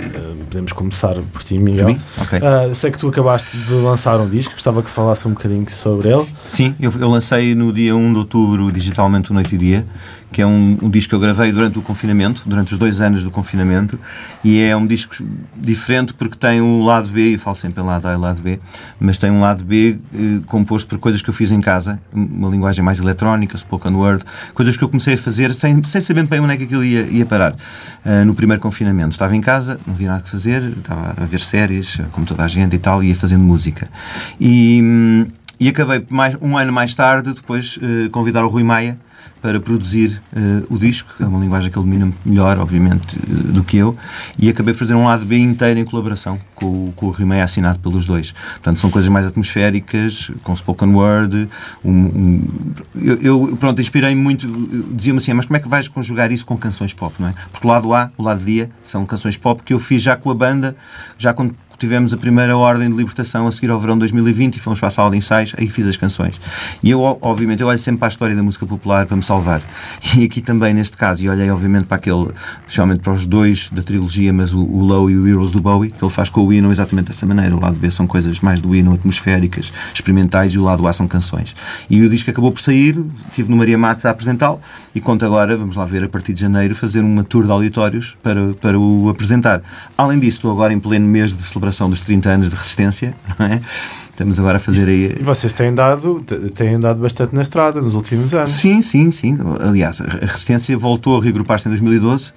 Uh, podemos começar por ti, Miguel. Okay. Uh, sei que tu acabaste de lançar um disco, gostava que falasse um bocadinho sobre ele. Sim, eu, eu lancei no dia 1 de outubro, digitalmente, o Noite e Dia que é um, um, disco que eu gravei durante o confinamento, durante os dois anos do confinamento, e é um disco diferente porque tem um lado B, eu falo sempre em lado A e lado B, mas tem um lado B eh, composto por coisas que eu fiz em casa, uma linguagem mais eletrónica, spoken word, coisas que eu comecei a fazer sem, sem saber bem onde é que aquilo ia, ia parar. Uh, no primeiro confinamento estava em casa, não havia nada que fazer, estava a ver séries, como toda a gente e tal, ia fazendo música. E, hum, e acabei mais, um ano mais tarde, depois, uh, convidar o Rui Maia para produzir uh, o disco, é uma linguagem que ele domina melhor, obviamente, uh, do que eu, e acabei de fazer um lado B inteiro em colaboração com, com o remake assinado pelos dois. Portanto, são coisas mais atmosféricas, com spoken word. Um, um, eu, eu, pronto, inspirei-me muito, dizia-me assim, mas como é que vais conjugar isso com canções pop, não é? Porque o lado A, o lado D, são canções pop que eu fiz já com a banda, já quando tivemos a primeira ordem de libertação a seguir ao verão de 2020 e fomos para a sala de ensaios, aí fiz as canções. E eu, obviamente, eu olho sempre para a história da música popular para me salvar. E aqui também, neste caso, e olhei, obviamente, para aquele, especialmente para os dois da trilogia, mas o, o Low e o Heroes do Bowie, que ele faz com o Hino exatamente dessa maneira. O lado B são coisas mais do Hino, atmosféricas, experimentais, e o lado A são canções. E o disco acabou por sair, estive no Maria Matos a apresentá-lo, e conto agora, vamos lá ver, a partir de janeiro, fazer uma tour de auditórios para, para o apresentar. Além disso, estou agora em pleno mês de celebração celebração dos 30 anos de resistência, não é? Estamos agora a fazer aí. E vocês têm dado, têm andado bastante na estrada nos últimos anos. Sim, sim, sim. Aliás, a resistência voltou a regrupar-se em 2012.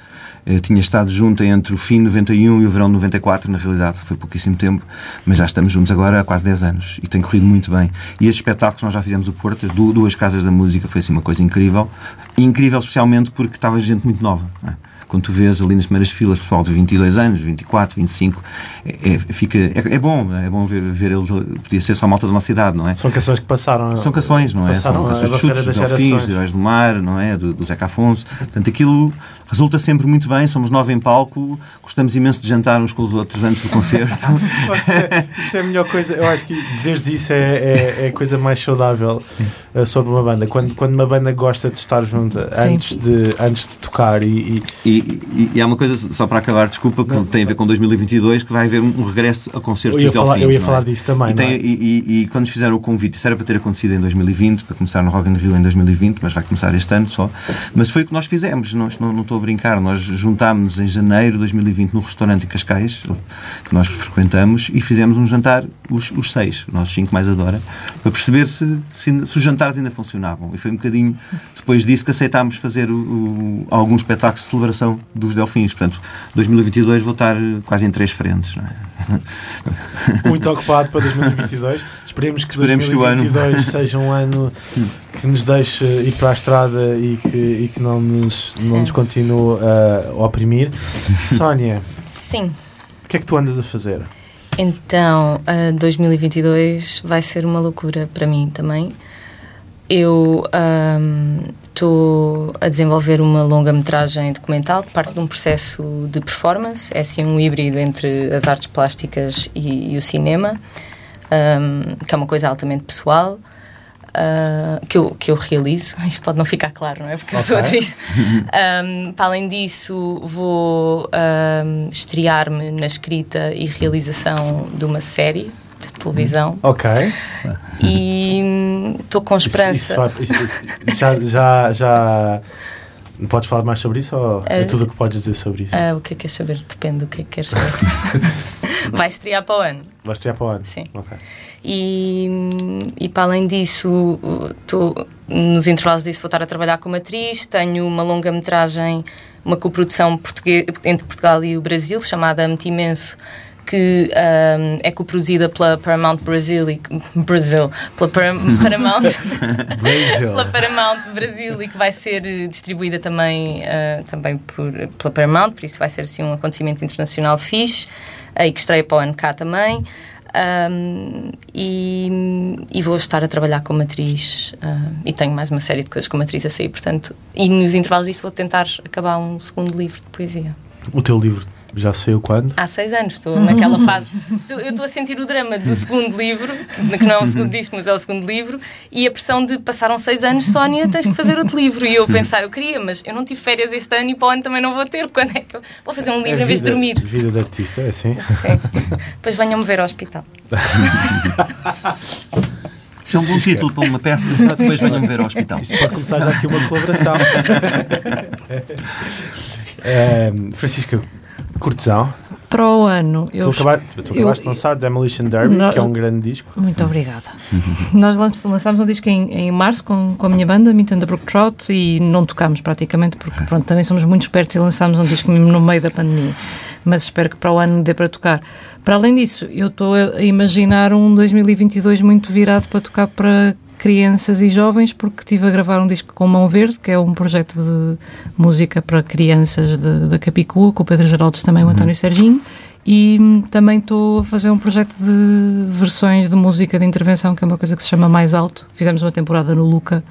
Eu tinha estado junto entre o fim de 91 e o verão de 94, na realidade, foi pouquíssimo tempo, mas já estamos juntos agora há quase 10 anos e tem corrido muito bem. E estes espetáculos nós já fizemos o Porto, duas casas da música, foi assim uma coisa incrível. E incrível especialmente porque estava gente muito nova. É? Quando tu vês ali nas primeiras filas pessoal de 22 anos, 24, 25, é, é, fica, é, é, bom, é bom ver, ver eles, podia ser só a malta da nossa idade, não é? São canções que passaram. São canções, não é? São canções de chutes, dos Delfins, Heróis do Mar, não é? Do, do Zeca Afonso. Portanto, aquilo resulta sempre muito bem, somos nove em palco, gostamos imenso de jantar uns com os outros antes do concerto. isso, é, isso, é, a melhor coisa, eu acho que dizeres isso é, é, é a coisa mais saudável uh, sobre uma banda. Quando, quando uma banda gosta de estar junto antes de, antes de tocar e e... e, e. há uma coisa, só para acabar, desculpa, que não, tem a ver com 2022, que vai haver um regresso a concertos eu ia falar, Eu ia é? falar disso também. E, tem, e, e, quando nos fizeram o convite, isso era para ter acontecido em 2020, para começar no Rock in Rio em 2020, mas vai começar este ano só. Mas foi o que nós fizemos, não, não, não estou brincar. Nós juntámos em janeiro de 2020 no restaurante em Cascais, que nós frequentamos, e fizemos um jantar, os, os seis, nós cinco mais adora, para perceber se, se, se, os jantares ainda funcionavam. E foi um bocadinho depois disso que aceitámos fazer o, o, alguns espetáculos de celebração dos Delfins. Portanto, 2022 vou estar quase em três frentes. É? Muito ocupado para 2022. Esperemos que Esperemos 2022 que ano... seja um ano que nos deixe ir para a estrada e que, e que não, nos, não nos continue a oprimir. Sónia. Sim. O que é que tu andas a fazer? Então, uh, 2022 vai ser uma loucura para mim também. Eu estou a desenvolver uma longa-metragem documental que parte de um processo de performance, é assim um híbrido entre as artes plásticas e, e o cinema, um, que é uma coisa altamente pessoal uh, que, eu, que eu realizo. Isto pode não ficar claro, não é? Porque okay. eu sou atriz. Um, para além disso, vou um, estrear-me na escrita e realização de uma série de televisão. Ok. E estou com esperança. Isso, isso, isso, já, já, já. Podes falar mais sobre isso ou uh, é tudo o que podes dizer sobre isso? Uh, o que é que queres saber? Depende do que é que queres saber. Vai estrear para o ano. Vai estrear para o ano? Sim. Ok. E, e para além disso, tô, nos intervalos disso vou estar a trabalhar como atriz, tenho uma longa-metragem, uma coprodução entre Portugal e o Brasil, chamada Amo Imenso, que um, é coproduzida pela Paramount Brasil, e, Brasil pela Paramount, pela Paramount Brasil e que vai ser eh, distribuída também, uh, também por, pela Paramount, por isso vai ser assim um acontecimento internacional fixe uh, e que estreia para o ano cá também. Um, e, e, vou estar a trabalhar como atriz uh, e tenho mais uma série de coisas como atriz a sair, portanto, e nos intervalos disto vou tentar acabar um segundo livro de poesia. O teu livro já saiu quando? Há seis anos, estou naquela fase. Eu estou a sentir o drama do segundo livro, que não é o segundo disco, mas é o segundo livro, e a pressão de passaram seis anos, Sónia, tens que fazer outro livro. E eu pensar, eu queria, mas eu não tive férias este ano e para o ano também não vou ter. Quando é que eu vou fazer um livro é em vez de dormir? Vida de artista, é assim? Sim. Depois venham-me ver ao hospital. Isso é um bom título para uma peça, depois venham-me ver ao hospital. Isso pode começar já aqui uma colaboração. é, Francisca, Cortesão. Para o ano. Eu, tu, acabaste, tu acabaste de lançar Demolition Derby, que é um grande disco. Muito obrigada. Nós lançámos um disco em, em março com, com a minha banda, Meet the Brook Trout, e não tocámos praticamente, porque pronto, também somos muito espertos e lançámos um disco mesmo no meio da pandemia. Mas espero que para o ano dê para tocar. Para além disso, eu estou a imaginar um 2022 muito virado para tocar para crianças e jovens, porque estive a gravar um disco com Mão Verde, que é um projeto de música para crianças da Capicua, com o Pedro Geraldes também, o uhum. António Serginho, e também estou a fazer um projeto de versões de música de intervenção, que é uma coisa que se chama Mais Alto. Fizemos uma temporada no Luca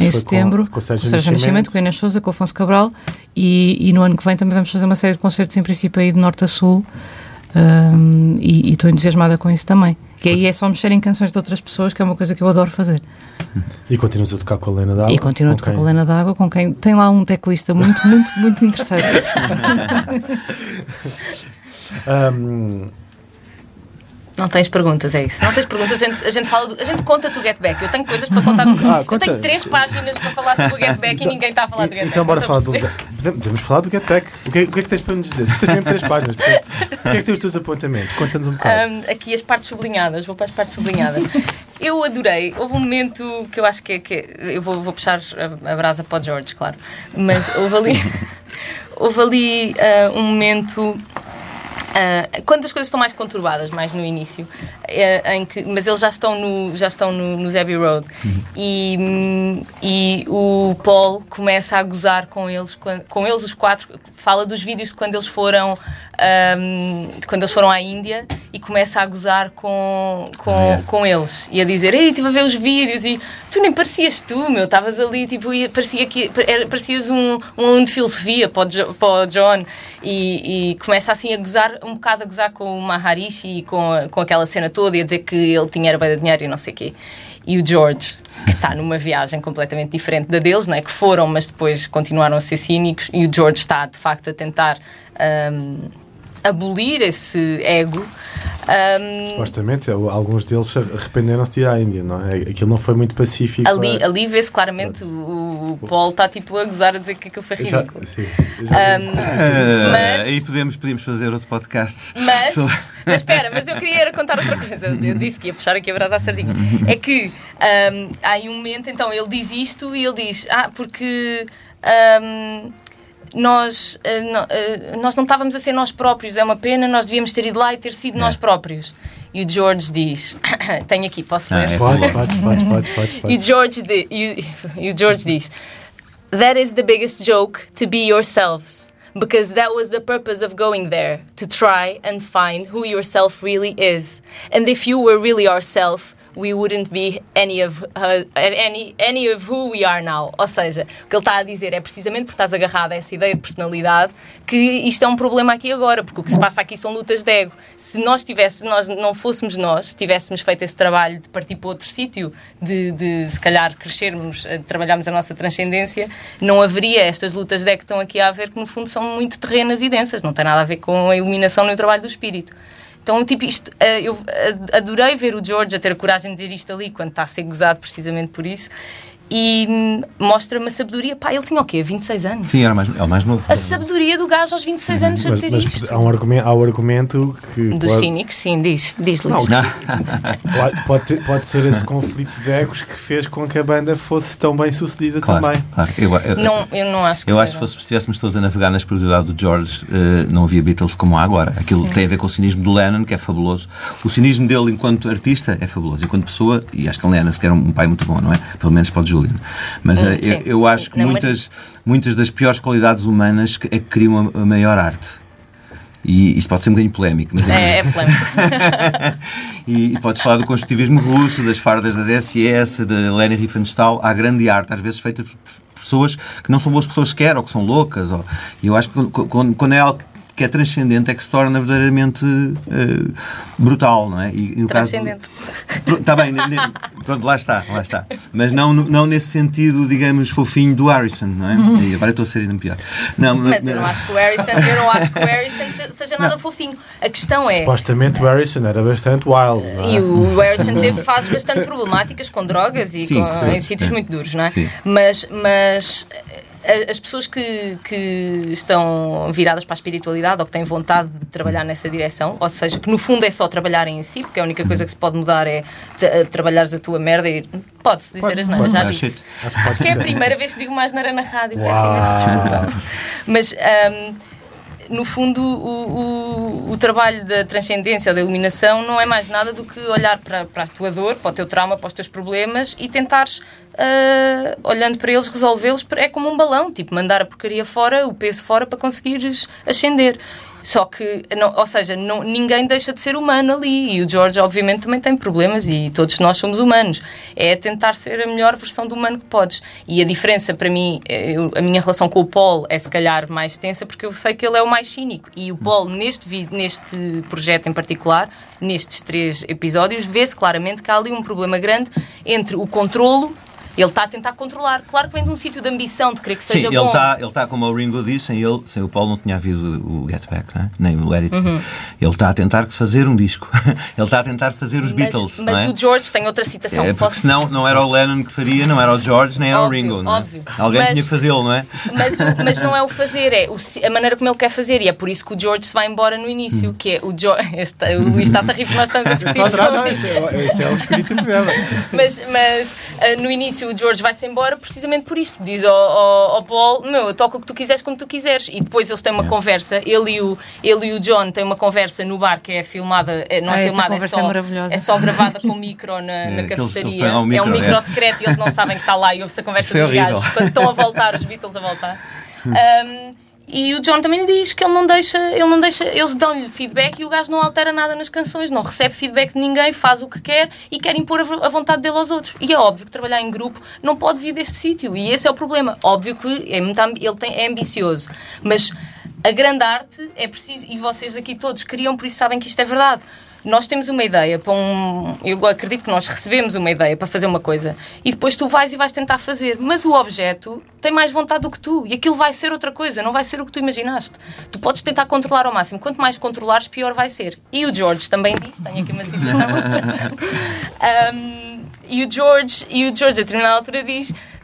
em setembro, com, com o Sérgio, Sérgio Nascimento, com a Inês Souza, com o Afonso Cabral, e, e, no ano que vem também vamos fazer uma série de concertos em princípio aí de norte a sul, um, e estou entusiasmada com isso também. Que aí é só mexer em canções de outras pessoas, que é uma coisa que eu adoro fazer. E continuas a tocar com a Helena D'Água? E continuo a tocar com a Helena D'Água, com quem tem lá um teclista muito, muito, muito interessante. um, não tens perguntas, é isso. Não tens perguntas, a gente, a gente, fala a gente conta do Get Back. Eu tenho coisas para contar do ah, Eu tenho três páginas para falar sobre o Get Back então, e ninguém está a falar do Get então, Back. Então bora falar do Podemos falar do Get Back. O que, é, o que é que tens para nos dizer? Tu tens mesmo três páginas. o que é que tens os teus apontamentos? Conta-nos um bocado. Um, aqui as partes sublinhadas, vou para as partes sublinhadas. Eu adorei. Houve um momento que eu acho que é. Que é, eu vou, vou puxar a, a brasa para o George, claro. Mas houve ali. houve ali uh, um momento Uh, quando as coisas estão mais conturbadas, mais no início, uh, em que, mas eles já estão no, já estão no, no Abbey Road uhum. e, e o Paul começa a gozar com eles, com, com eles os quatro, fala dos vídeos de quando eles foram um, de quando eles foram à Índia e começa a gozar com, com, é. com eles e a dizer, ei, estive a ver os vídeos e tu nem parecias tu, meu, estavas ali, tipo, e parecia que parecias um, um aluno de filosofia para o, para o John e, e, começa assim a gozar, um bocado a gozar com o Maharishi e com, com aquela cena toda e a dizer que ele tinha era bem de dinheiro e não sei o quê. E o George, que está numa viagem completamente diferente da deles, não é? que foram, mas depois continuaram a ser cínicos, e o George está de facto a tentar um, abolir esse ego um, Supostamente, alguns deles arrependeram-se de ir à Índia, não é? Aquilo não foi muito pacífico. Ali, é? ali vê-se claramente o, o Paul está tipo a gozar a dizer que aquilo foi ridículo. Já, sim, já um, mas, aí podemos, podemos fazer outro podcast. Mas, mas espera, mas eu queria contar outra coisa. Eu disse que ia puxar aqui a brasa à sardinha. É que um, há aí um momento, então ele diz isto e ele diz: Ah, porque. Um, nós, uh, nós não estávamos a ser nós próprios, é uma pena, nós devíamos ter ido lá e ter sido é. nós próprios. E o George diz: Tenho aqui, posso ler? Ah, é pode, pode, pode, pode, pode, pode. E, George de, e, e o George diz: That is the biggest joke to be yourselves. Because that was the purpose of going there, to try and find who yourself really is. And if you were really yourself, we wouldn't be any of, uh, any, any of who we are now. Ou seja, o que ele está a dizer é precisamente porque estás agarrado a essa ideia de personalidade que isto é um problema aqui agora, porque o que se passa aqui são lutas de ego. Se nós tivesse, nós não fôssemos nós, se tivéssemos feito esse trabalho de partir para outro sítio, de, de se calhar crescermos, eh, trabalharmos a nossa transcendência, não haveria estas lutas de ego que estão aqui a haver, que no fundo são muito terrenas e densas, não tem nada a ver com a iluminação no trabalho do espírito. Então, tipo, isto, eh, eu adorei ver o George a ter a coragem de dizer isto ali, quando está a ser gozado precisamente por isso. E hum, mostra uma sabedoria. Pá, ele tinha o quê? 26 anos? Sim, era mais, é o mais novo. A sabedoria do gajo aos 26 anos a Mas, dizer mas isto. há, um argumento, há um argumento que. Dos pode- cínicos, sim, diz, diz Luís. Não, Pode, pode, ter- pode ser esse conflito de egos que fez com que a banda fosse tão bem sucedida Claro, também. claro. Eu, eu, Não, eu não acho que eu acho que fosse, se estivéssemos todos a navegar na espiritualidade do George, eh, não havia Beatles como há agora. Aquilo tem a ver com o cinismo do Lennon, que é fabuloso. O cinismo dele enquanto artista é fabuloso. Enquanto pessoa, e acho que o Lennon sequer era um pai muito bom, não é? Pelo menos para o Julian. Mas Hum, eh, eu, eu acho que Não, muitas, muitas das piores qualidades humanas é que criam a, maior arte. E isto pode ser um bocadinho polémico, mas É, é polémico. e, e podes falar do construtivismo russo, das fardas das SS, da Leni Riefenstahl. Há grande arte, às vezes feita por pessoas que não são boas pessoas sequer, ou que são loucas. Ou, e eu acho que quando- quando, quando é algo que é transcendente é que se torna verdadeiramente eh, brutal, não é? E, e no caso- Transcendente. Está bem, ne- ne- pronto, lá está, lá está. Mas não, não nesse sentido, digamos, fofinho do Harrison, não é? E agora estou a ser ainda pior. Não, Mas eu não acho que o Harrison, eu não acho que o Harrison seja- nada fofinho. A questão é. Supostamente o Harrison era bastante wild. não é? E o Harrison teve fases bastante problemáticas com drogas e Sim, com- sim, em sítios muito duros, não é? Sim. Mas, mas as pessoas que, que estão viradas para a espiritualidade ou que têm vontade de trabalhar nessa direção, ou seja, que no fundo é só trabalharem em si, porque a única coisa que se pode mudar é eh, trabalhares a tua merda e pode-se dizer as neiras, já pode. disse. Acho- Acho que pode Acho que é a primeira vez que digo mais neira na rádio, peço imensa desculpa. Mas ahm, no fundo, o, o, o trabalho da transcendência ou da iluminação não é mais nada do que olhar para, para a tua dor, para o teu trauma, para os teus problemas e tentares, ah, olhando para eles, resolvê-los. É como um balão, tipo, mandar a porcaria fora, o peso fora para conseguires ascender. Só que, não- ou seja, não, ninguém deixa de ser humano ali. E o George, obviamente, também tem problemas e todos nós somos humanos. É tentar ser a melhor versão do humano que podes. E a diferença, para mim, é, eu- a minha relação com o Paul é se calhar mais tensa porque eu sei que ele é o mais cínico. E o Paul, neste, neste projeto em particular, nestes três episódios, vê-se claramente que há ali um problema grande entre o controlo. Ele está a tentar controlar. Claro que vem de um sítio de ambição, de querer que Sim, seja ele bom. está, ele tá, como o Ringo disse, sem, ele, sem o Paulo não tinha havido o Get Back, né? nem o Let It. Uhum. Ele está a tentar fazer um disco. ele está a tentar fazer os mas Beatles. mas não é? o George tem outra citação. É, porque Posso- senão não era o Lennon que faria, não era o George, nem era o Óbvio, Ringo. Não é? óbvio. Alguém Mas- tinha que fazê-lo, não é? Mas, o- mas não é o fazer, é o a maneira como ele quer fazer. E é por isso que o George se vai embora no início. Que é o George. Este, o Luís está-se a rir porque nós estamos a discutir Não, não, é, esse é o espírito do programa. Mas, mas ah, no início o George vai-se embora precisamente por isto. Diz ao, ao, ao Paul: Meu, eu toco o que tu quiseres quando tu quiseres. E depois eles têm uma conversa. Ele e, o, ele e o John têm uma conversa no bar que é filmada. é- Não Ah, é essa filmada, é conversa só, é maravilhosa. é só gravada com micro na, É, na eles- cafetaria. eles lá um é micro, um micro é. secreto e eles não sabem que está lá e ouve-se a conversa Isso é dos horrível. gajos quando estão a voltar, os Beatles a voltar. Um, e o John também lhe diz que ele não deixa, ele não deixa, eles dão-lhe feedback e o gajo não altera nada nas canções, não recebe feedback de ninguém, faz o que quer e quer impor a vo- a vontade dele aos outros. E é óbvio que trabalhar em grupo não pode vir deste sítio e esse é o problema. Óbvio que é muito, ele tem, é ambicioso, mas a grande arte é preciso, e vocês aqui todos queriam, por isso sabem que isto é verdade. Nós temos uma ideia para um. Eu acredito que nós recebemos uma ideia para fazer uma coisa e depois tu vais e vais tentar fazer, mas o objeto tem mais vontade do que tu e aquilo vai ser outra coisa, não vai ser o que tu imaginaste. Tu podes tentar controlar ao máximo, quanto mais controlares, pior vai ser. E o George também diz: tenho aqui uma citação. Um, o George, o George a determinada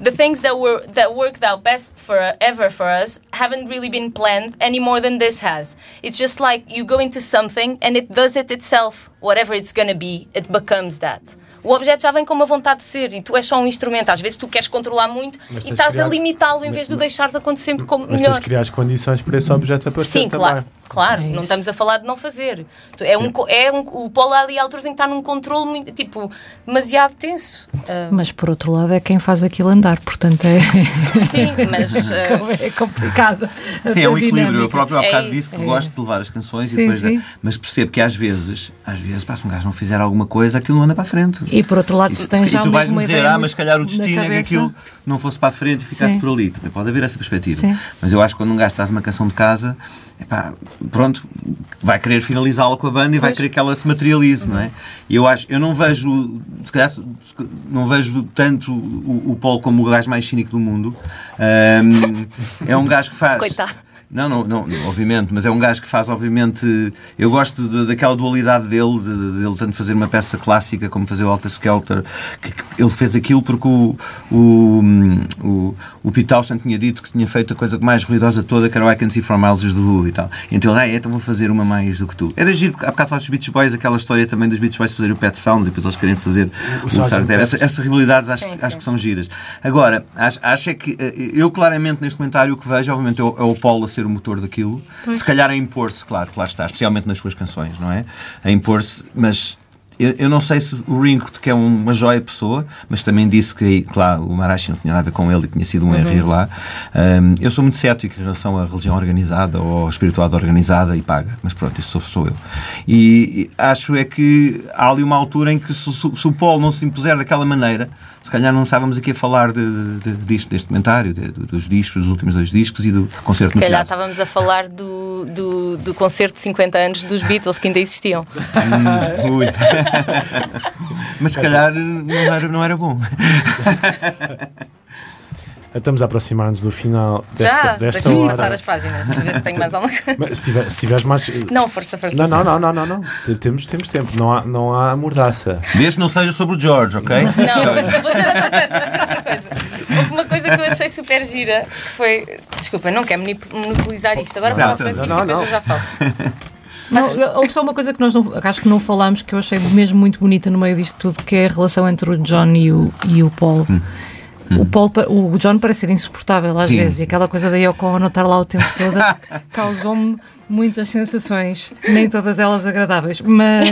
The things that, were, that worked out best for, ever for us haven't really been planned any more than this has. It's just like you go into something and it does it itself. Whatever it's gonna be, it becomes that. O objeto já vem com uma vontade de ser e tu és só um instrumento. Às vezes tu queres controlar muito Mas e estás criar- a limitá-lo em mas- vez de o mas- deixares acontecer como Mas tens melhor. de criar as condições para esse objeto aparecer Sim, também. claro. Claro, É não estamos a falar de não fazer. Tu- É um, é um, o Paulo ali há alturas em que está num controle muito, tipo, demasiado tenso. Ah, Mas por outro lado é quem faz aquilo andar, portanto é, sim, mas ah, é complicado. Sim, é um equilíbrio. Eu próprio há É bocado isso. disse que gosto de levar as canções, e Sim, depois sim. mas percebo que às vezes, às vezes, pá, se um gajo não fizer alguma coisa, aquilo não anda para a frente. E por outro lado, E, se tem e já tu mesmo vais-me dizer, ah, mas se calhar o destino é que aquilo não fosse para a frente e ficasse Sim. por ali. Também pode haver essa perspectiva. Sim. Mas eu acho que quando um gajo traz uma canção de casa, epá, pronto, vai querer finalizá-la com a banda e vai querer que ela se materialize, não é? E eu acho, eu não vejo, se calhar, não vejo tanto o, o Paul como o gajo mais cínico do mundo. Ahm, é um gajo que faz. Coitado. Não, não, não, obviamente, mas é um gajo que faz, obviamente. Eu gosto de, daquela dualidade dele, de, de, ele tanto fazer uma peça clássica como fazer o Alta Skelter. Que, que ele fez aquilo porque o, o, o, o Pete Townshend tinha dito que tinha feito a coisa mais ruidosa toda, que era o I Can See From Miles do Who e tal. Então ele, ah, é, então vou fazer uma mais do que tu. Era giro, porque há bocado dos Beach Boys, aquela história também dos Beach Boys fazerem o Pet Sounds e depois eles querem fazer o, o Sgt. Essa, essa rivalidades acho, Sim, sim. acho que são giras. Agora, acho, acho é que eh, eu claramente neste comentário o que vejo, obviamente, é o, é o Paulo a ser o motor daquilo, se calhar a impor-se, claro, claro está, especialmente nas suas canções, não é? A impor-se, mas eu, eu não sei se o Ringo, que é uma joia pessoa, mas também disse que, claro, o Marashi não tinha nada a ver com ele e tinha sido um erro ir lá. Um, eu sou muito cético em relação à religião organizada ou espiritualidade organizada e paga, mas pronto, isso sou, sou eu. E, e acho é que há ali uma altura em que se, se, se o Paulo não se impuser daquela maneira, se calhar não estávamos aqui a falar de, de, de, deste comentário, de, dos discos, dos últimos dois discos e do concerto Se no calhar teatro. estávamos a falar do, do, do concerto de 50 anos dos Beatles que ainda existiam. Hum, ui. Mas se calhar não era, não era bom. Estamos a aproximar-nos do final desta, Já, desta deixa-me hora. passar as páginas, deixa ver se tenho mais alguma coisa. Mas se, tiver, se tiveres mais. Não, força, força. Não, não, não, não, não, não. Temos, temos tempo, não há, não há mordaça. Desde que não seja sobre o George, ok? Não, vou dizer outra coisa, vou dizer outra coisa. Houve uma coisa que eu achei super gira, que foi. Desculpa, não quero monip- monopolizar isto. Agora fala Francisco não, depois eu já falo. Não, houve só uma coisa que nós não, acho que não falámos que eu achei mesmo muito bonita no meio disto tudo, que é a relação entre o John e o, e o Paul. O, Paul, pa- o John parece ser insuportável às Sim. vezes e aquela coisa da Yoko Ono estar lá o tempo todo causou-me muitas sensações, nem todas elas agradáveis, mas,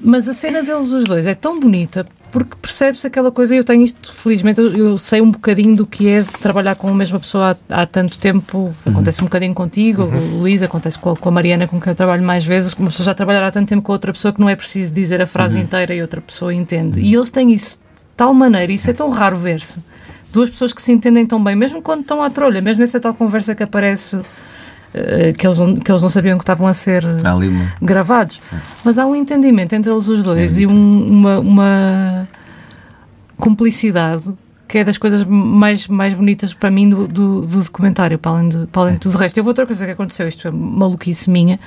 mas a cena deles os dois é tão bonita porque percebe-se aquela coisa, eu tenho isto, felizmente, eu, eu sei um bocadinho do que é trabalhar com a mesma pessoa há, há tanto tempo. Acontece um bocadinho contigo, Luís, acontece com a, com a Mariana, com quem eu trabalho mais vezes. Uma pessoa já trabalhar há tanto tempo com outra pessoa que não é preciso dizer a frase inteira e outra pessoa entende. E eles têm isso tal maneira, isso é tão raro ver-se. Duas pessoas que se entendem tão bem, mesmo quando estão à trolha, mesmo essa tal conversa que aparece. eh, que, eles não, que eles não sabiam que estavam a ser uma- gravados. Mas há um entendimento entre eles os dois e um- uma, uma cumplicidade que é das coisas mais, mais bonitas para mim do, do, do documentário, para além, de, para além de tudo o resto. Eu vou outra coisa que aconteceu, isto é maluquice minha.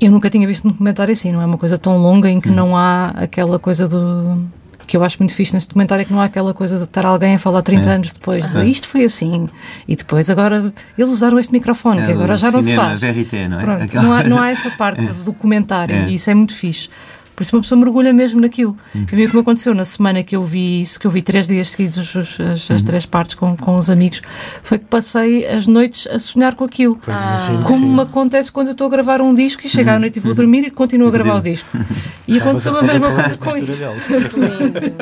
Eu nunca tinha visto um documentário assim, não é uma coisa tão longa em que não há aquela coisa do. Que eu acho muito fixe neste documentário é que não há aquela coisa de estar alguém a falar 30 anos depois. de, Isto foi assim. E depois, agora, eles usaram este microfone, que É, agora o já não se faz. GRT, não é? Pronto, Aquela- não, há, não há essa parte do documentário É. e isso é muito fixe. Por isso uma pessoa mergulha mesmo naquilo. Uhum. A mim o que me aconteceu na semana que eu vi isso, que eu vi três dias seguidos os- os- as, Uhum. as três partes com, com os amigos, foi que passei as noites a sonhar com aquilo. Pois imagino que Como sim. me acontece quando eu estou a gravar um disco e chego à noite e vou dormir e continuo a gravar o disco. E aconteceu a mesma com coisa com isto. deles.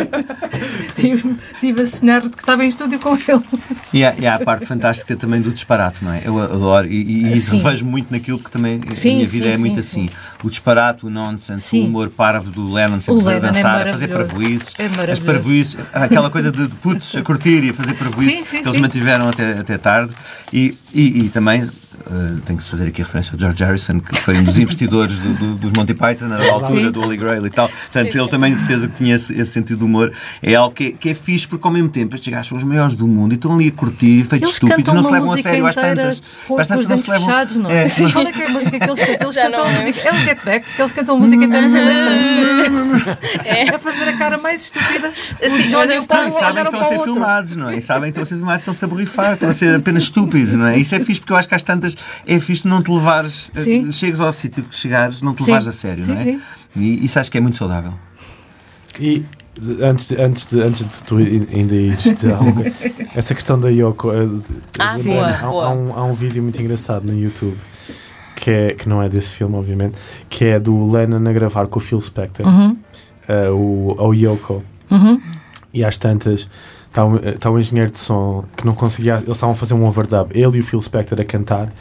Tive, tive a sonhar que estava em estúdio com ele. E há, e há a parte fantástica também do disparate, não é? Eu adoro e, e isso Sim. vejo muito naquilo que também Sim, a minha vida sim, é muito sim, assim. O disparate, o nonsense, Sim. o humor parvo do Lennon sempre a é dançar, a fazer parvoíces, É as parvoíces, aquela coisa de putos a curtir e a fazer sim, que eles mantiveram até, até tarde. E, e, e também eh, tem que fazer aqui a referência ao George Harrison, que foi um dos investidores do- do- dos Monty Python na altura Sim. do Holy Grail e tal. Portanto, ele também, de certeza, que tinha esse, esse sentido de humor. É algo que é, que é fixe, porque ao mesmo tempo estes gajos são os maiores do mundo e estão ali a curtir, feitos Eles estúpidos, não se uma levam a sério às inteira tantas. os não se levam. fechados, não É, é? sim. Qual é que é a música que eles cantam? Eles cantam música. É o Get Back, que eles cantam a música inteira sem letras. É. A fazer a cara mais estúpida. Sim, John mas e eles e sabem que estão a ser filmados, não é? E sabem que estão a ser filmados, estão-se a borrifar, estão a ser apenas estúpidos, não é? Isso é fixe, porque eu acho que às tantas é fixe não te levares, eh, Sim. chegas ao sítio que chegares, não te Sim. levares a sério, Sim, não é? sim. E isso acho que é muito saudável. E antes de, antes de, antes de tu ainda ires algo, essa questão da Yoko. eh, Ah, boa, há, boa. há um, há um vídeo muito engraçado no YouTube que, é, que não é desse filme, obviamente, que é do Lennon a gravar com o Phil Spector, Uhum, eh, o, o Yoko. uhum. E às tantas está um, está um engenheiro de som que não conseguia. Eles estavam a fazer um overdub, ele e o Phil Spector a cantar.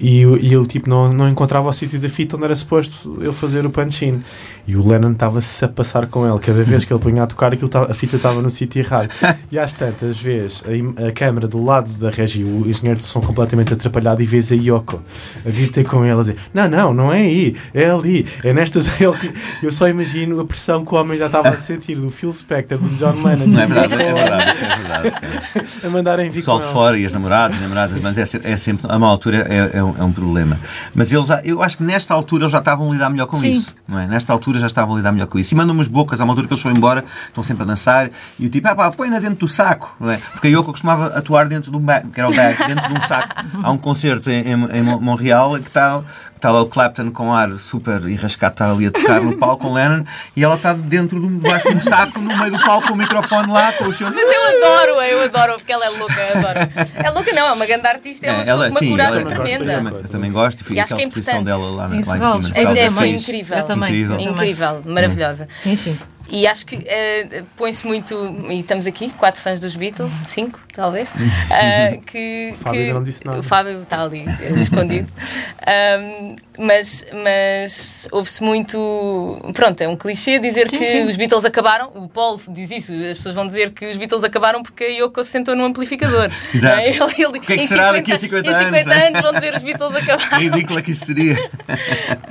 E, eu- e eu tipo não, não encontrava o sítio da fita onde era suposto eu fazer o punch-in. E o Lennon estava-se a passar com ele. Cada vez que ele punha a tocar, aquilo a fita estava no sítio errado. E às tantas vezes, a, a câmara do lado da Regi, o engenheiro de som completamente atrapalhado, e vês a Yoko a vir ter com ele a dizer: Não, não, não é aí, é ali, é nestas. Ele- Eu só imagino a pressão que o homem já estava a sentir do Phil Spector, do John Lennon, Não é verdade, é verdade, é verdade. a mandarem vir com de ele. fora e as namoradas, namoradas, mas é, é sempre, a uma altura é, é um, é um problema. Mas eles, eu acho que nesta altura eles já estavam a lidar melhor com Sim. isso. Não é? Nesta altura já estavam a lidar melhor com isso. E mandam umas bocas, há uma altura que eles foram embora, estão sempre a dançar, e o tipo, ah pá, põe-na dentro do saco. Não é? Porque a Yoko costumava atuar dentro de um bag, que era o bag, dentro de um saco. Há um concerto em, em, em Mon- Montreal que está. Está lá o Clapton com ar super enrascado, está ali a tocar no palco com Lennon e ela está dentro de um, debaixo de um saco no meio do palco com o microfone lá, com os seus. Mas eu adoro, eu adoro, porque ela é louca, eu adoro. É louca não, é uma grande artista, é uma pessoa com uma sim, coragem ela- tremenda. Eu também, eu também gosto e fui E acho aquela que é exposição dela lá, na- Em lá em cima. É, é, é foi incrível. Eu também. Incrível. eu também. Incrível, maravilhosa. Sim, sim. E acho que eh, põe-se muito, e estamos aqui, quatro fãs dos Beatles, cinco, talvez, ah, que, O Fábio que- não disse nada. O Fábio está ali, eh, escondido. Ahm, mas mas ouve-se muito. Pronto, é um clichê dizer Sim, que sim. os Beatles acabaram. O Paul diz isso, as pessoas vão dizer que os Beatles acabaram porque a Yoko se sentou num amplificador. Exato. É? Ele- ele- O que é que em será daqui a 50 em 50 anos, não é? anos vão dizer os Beatles Que acabaram. ridícula que isso seria.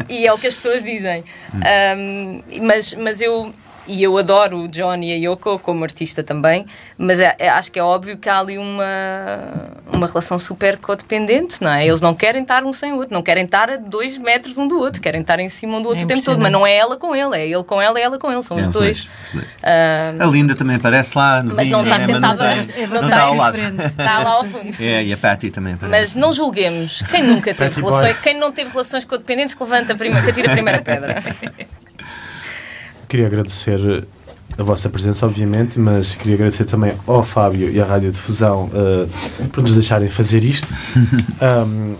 E é o que as pessoas dizem. Um, mas, mas eu. E eu adoro o John e a Yoko como artista também, mas é- é- acho que é óbvio que há ali uma, uma relação super codependente, não é? Eles não querem estar um sem o outro, não querem estar a dois metros um do outro, querem estar em cima um do outro É o tempo todo, mas não é ela com ele, é ele com ela e ela com ele, são É, os dois. Um, A Linda também aparece lá no mas não está né? sentada, não, é não bastante está ao lado. Está lá ao fundo. É, e a Patty também aparece. Mas não julguemos. Quem nunca teve relações, quem não teve relações codependentes, que levanta a primeira, que atira a primeira pedra. Queria agradecer a vossa presença, obviamente, mas queria agradecer também ao Fábio e à Rádio Difusão uh, por nos deixarem fazer isto. Um,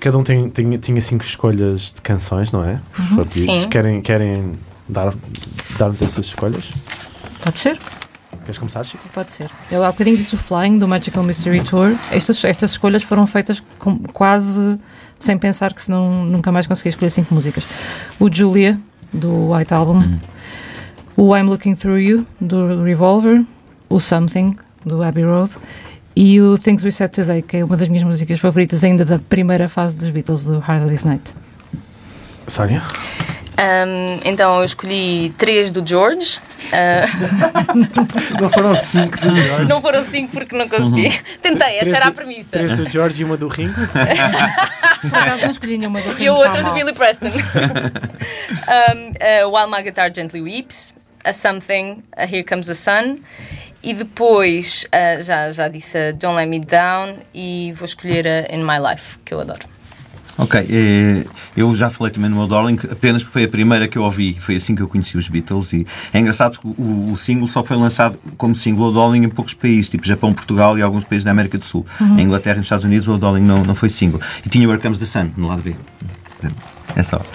cada um tem, tem- tinha cinco escolhas de canções, não é? Pedido. Sim. Querem, querem dar, dar-nos essas escolhas? Pode ser? Queres começar, Chico? Pode ser. Eu há bocadinho disse o Flying do Magical Mystery Tour. Estas, estas escolhas foram feitas com- quase sem pensar que senão nunca mais conseguia escolher cinco músicas. O Julia, do White Album. O I'm Looking Through You, do Revolver. O Something, do Abbey Road. E o Things We Said Today, que é uma das minhas músicas favoritas ainda da primeira fase dos Beatles, do Hard Day's Night. Sónia? Um, então eu escolhi três do George. Uh, Não foram cinco do George? não foram cinco porque não consegui. Tentei, essa Três era a premissa. Três do George e uma do Ringo? Por acaso não escolhi nenhuma do E a Ringo, outra tá do mal. Billy Preston. um, uh, While My Guitar Gently Weeps, A Something, a Here Comes the Sun. E depois, uh, já, já disse a Don't Let Me Down e vou escolher a In My Life, que eu adoro. Ok, eh, eu já falei também no meu Darling, apenas porque foi a primeira que eu ouvi, foi assim que eu conheci os Beatles. E é engraçado porque o, o single só foi lançado como single o Darling em poucos países, tipo Japão, Portugal e alguns países da América do Sul. Em Inglaterra e nos Estados Unidos o Darling não, não foi single. E tinha Where Comes the Sun no lado B. É só.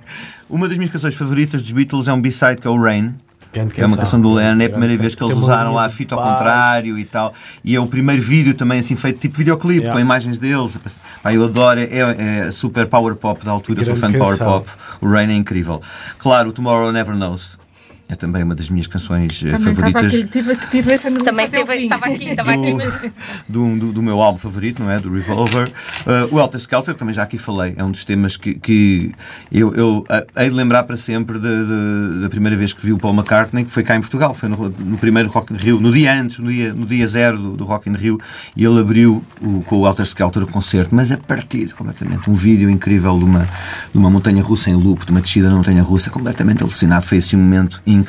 Uma das minhas canções favoritas dos Beatles é um B-side que é o Rain. É uma canção do Lennon, é a primeira vez que eles usaram lá a fita ao contrário e tal. E é o primeiro vídeo também assim feito tipo videoclipe, Yeah. com imagens deles. Pá, eu adoro, é, é super power pop da altura, sou fã de power pop. O Rain é incrível. Claro, o Tomorrow Never Knows. É também uma das minhas canções eh, Também estava favoritas. aqui, tive, tive essa no Também teve, estava aqui, estava aqui, do, do, do meu álbum favorito, não é? Do Revolver. Uh, o Helter Skelter, também já aqui falei, é um dos temas que, que eu, eu uh, hei de lembrar para sempre de- de- da primeira vez que vi o Paul McCartney, que foi cá em Portugal, foi no, no primeiro Rock in Rio, no dia antes, no dia, no dia zero do, do Rock in Rio, e ele abriu o, com o Helter Skelter o concerto, mas a partir completamente, um vídeo incrível de uma, de uma montanha russa em loop, de uma descida na montanha russa, completamente alucinado, foi assim um momento incrível.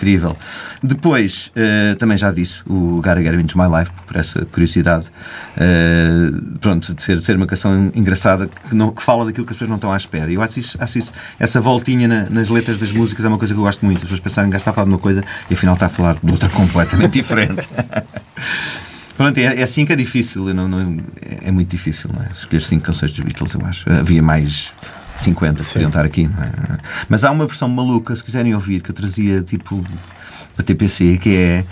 Depois, eh, também já disse, o Gotta Get Into My Life, por essa curiosidade, eh, pronto, de ser, de ser uma canção engraçada que, não, que fala daquilo que as pessoas não estão à espera. Eu acho isso, acho isso essa voltinha na- nas letras das músicas é uma coisa que eu gosto muito. As pessoas pensarem que está a falar de uma coisa e afinal está a falar de outra completamente diferente. Pronto, é, é assim que é difícil, não, não- é muito difícil, não é? Escolher cinco canções dos Beatles, eu acho. Havia mais 50 que Sim. podiam estar aqui, é? Mas há uma versão maluca, se quiserem ouvir, que eu trazia tipo para TPC, que é,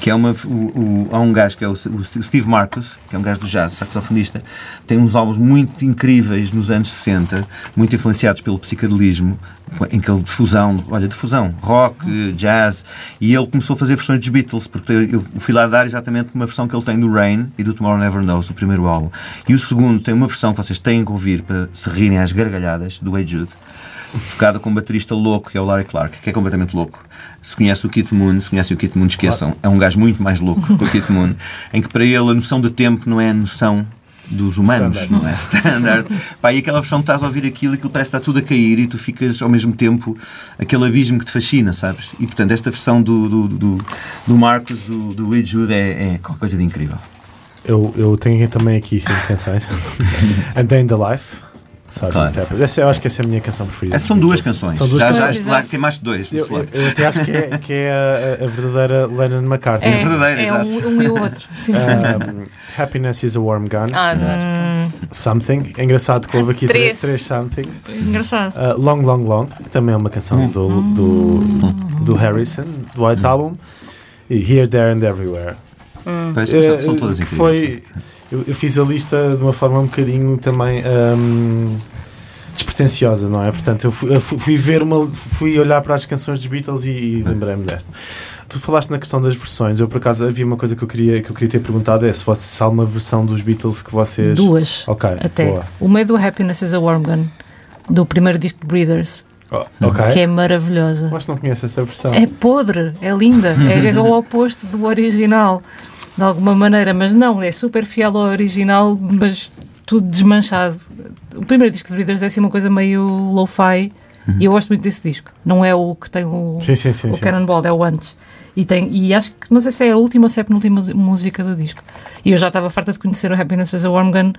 que é uma. O, o, há um gajo que é o, Steve Marcus, que é um gajo do jazz, saxofonista, tem uns álbuns muito incríveis nos anos 60, muito influenciados pelo psicadelismo, em que ele de fusão, olha, de fusão, rock, jazz, e ele começou a fazer versões dos Beatles, porque eu fui lá dar exatamente uma versão que ele tem do Rain e do Tomorrow Never Knows, do primeiro álbum. E o segundo tem uma versão que vocês têm que ouvir para se rirem às gargalhadas, do Hey Jude tocada com um baterista louco, que é o Larry Clark, que é completamente louco. Se conhece o Kit Moon, se conhece o Kit Moon, esqueçam. É um gajo muito mais louco que o Kit Moon, em que para ele a noção de tempo não é a noção dos humanos, standard. não é? Standard. Pá, e aquela versão que estás a ouvir aquilo, aquilo parece que está tudo a cair e tu ficas ao mesmo tempo aquele abismo que te fascina, sabes? E portanto, esta versão do, do, do, do Marcos, do, do Jude, é, é qualquer coisa de incrível. Eu, eu tenho também aqui cinco canções: A Day in the Life. Sgt. Claro. Pepper. Essa, eu acho que essa é a minha canção preferida. são duas canções. São duas já, canções. Já, tem mais de dois. Eu, eu, eu, até acho que é, que é a, a, verdadeira Lennon McCartney. É, a verdadeira, é um, um, e o outro. Um, Happiness is a Warm Gun. Ah, adoro. Hum. Something. É engraçado que houve aqui três, três somethings. Engraçado. Uh, long, Long, Long. Também é uma canção do, do, do Harrison, do White hum. Album. E Here, There and Everywhere. Hum. Pois, são todas incríveis. Foi, eu, eu, fiz a lista de uma forma um bocadinho também. Um, despretensiosa, não é? Portanto, eu fui, eu fui, ver uma, fui olhar para as canções dos Beatles e, e lembrei-me desta. Tu falaste na questão das versões. Eu por acaso havia uma coisa que eu queria que eu queria ter perguntado é se, fosse, se há uma versão dos Beatles que vocês duas. Ok. Até boa. uma é do Happiness is a Warm Gun do primeiro disco de Breeders. Oh, okay. Que é maravilhosa. Mas não conheço essa versão. É podre, é linda, é o oposto do original, de alguma maneira, mas não, é super fiel ao original, mas tudo desmanchado. O primeiro disco de Breeders é assim uma coisa meio lo-fi uhum. e eu gosto muito desse disco. Não é o que tem o, sim, sim, sim, o Cannonball, é o antes. E, tem, e acho que, não sei se é a última ou se é a penúltima música do disco. E eu já estava farta de conhecer o Happiness as a Warm Gun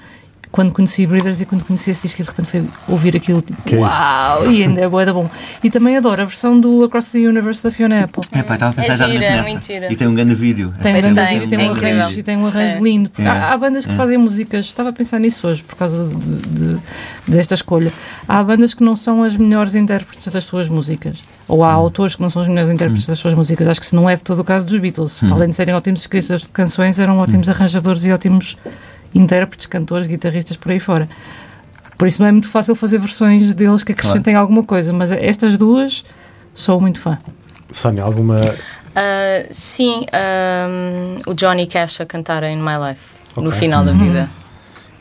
quando conheci Breeders e quando conheci esse disco, de repente foi ouvir aquilo, tipo, que é uau, é e ainda é boa da bom. E também adoro a versão do Across the Universe da Fiona Apple. É, pá, estava a pensar é gira, nessa. Mentira. E tem um grande vídeo. Tem, um grande vídeo, tem, um arranjo, tem um arranjo lindo. É. Há, há, bandas que fazem músicas, estava a pensar nisso hoje, por causa de, de, desta escolha. Há bandas que não são as melhores intérpretes das suas músicas. Ou há hum. autores que não são os melhores intérpretes hum. das suas músicas. Acho que se não é de todo o caso dos Beatles. Hum. Além de serem ótimos escritores de canções, eram ótimos arranjadores e ótimos intérpretes, cantores, guitarristas por aí fora. Por isso não é muito fácil fazer versões deles que acrescentem claro. alguma coisa, mas estas duas sou muito fã. Sónia, alguma. Uh, sim, um, o Johnny Cash a cantar em My Life okay. no final da vida.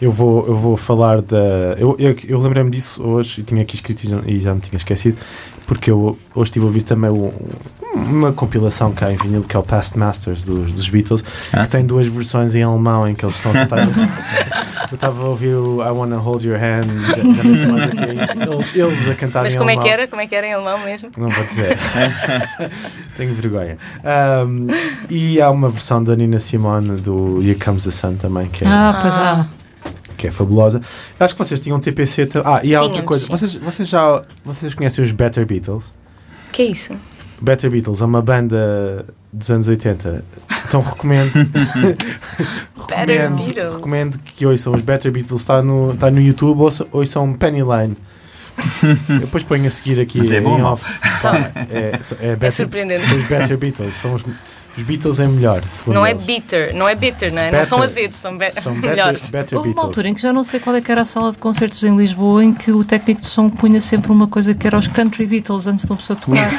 Eu vou, eu vou falar da. Eu, eu, eu lembrei-me disso hoje e tinha aqui escrito e já me tinha esquecido, porque eu hoje estive a ouvir também o, uma compilação cá em vinil que é o Past Masters dos, dos Beatles, ah. que tem duas versões em alemão em que eles estão a cantar. eu estava a ouvir o I Wanna Hold Your Hand, já, mais aqui, eles a cantar Mas em como alemão. é que era? Como é que era em alemão mesmo? Não vou dizer. Tenho vergonha. Um, e há uma versão da Nina Simone do Here Comes the Sun também, que é. Ah, pois há que é fabulosa. Eu acho que vocês tinham TPC. Ah, e há outra coisa. Vocês, vocês já vocês conhecem os Better Beatles? Que é isso? Better Beatles é uma banda dos anos 80. Então recomendo. recomendo, recomendo que ouçam os Better Beatles. Está no, está no YouTube. Ouçam, ouçam Penny Line. Eu depois ponho a seguir aqui Mas é bom, off. Tá. É, é, é, better, é surpreendente. São os Better Beatles. São os os Beatles é melhor, segundo Não eles. é bitter, não é bitter, não é? Better. Não são azedos, são, be são melhores. Better, Houve uma altura em que já não sei qual é que era a sala de concertos em Lisboa em que o técnico de som punha sempre uma coisa que era os Country Beatles antes de uma pessoa tocar.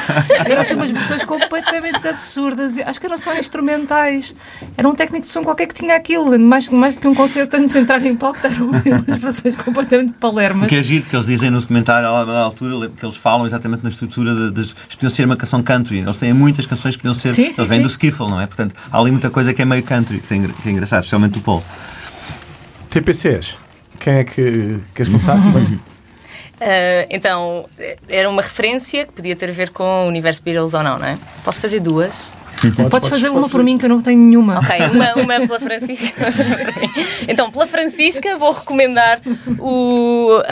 eram assim umas versões completamente absurdas. Acho que eram só instrumentais. Era um técnico de som qualquer que tinha aquilo. Mais, mais do que um concerto antes de entrar em palco, eram umas versões completamente palermas. O que é giro, que eles dizem no documentário, à altura, que eles falam exatamente na estrutura de, de, de, podiam ser uma canção country. Eles têm muitas canções que podiam ser. Sim, eles sim, vêm sim. do skiffle, não é? Portanto, há ali muita coisa que é meio country, que, tem, que é engraçado, especialmente o Paul. TPCs. Quem é que queres começar? Uh, então, era uma referência que podia ter a ver com o universo Beatles ou não, não é? Posso fazer duas? Podes, podes fazer uma por mim que eu não tenho nenhuma. Ok, uma, uma pela Francisca. Então, pela Francisca. Vou recomendar o uh,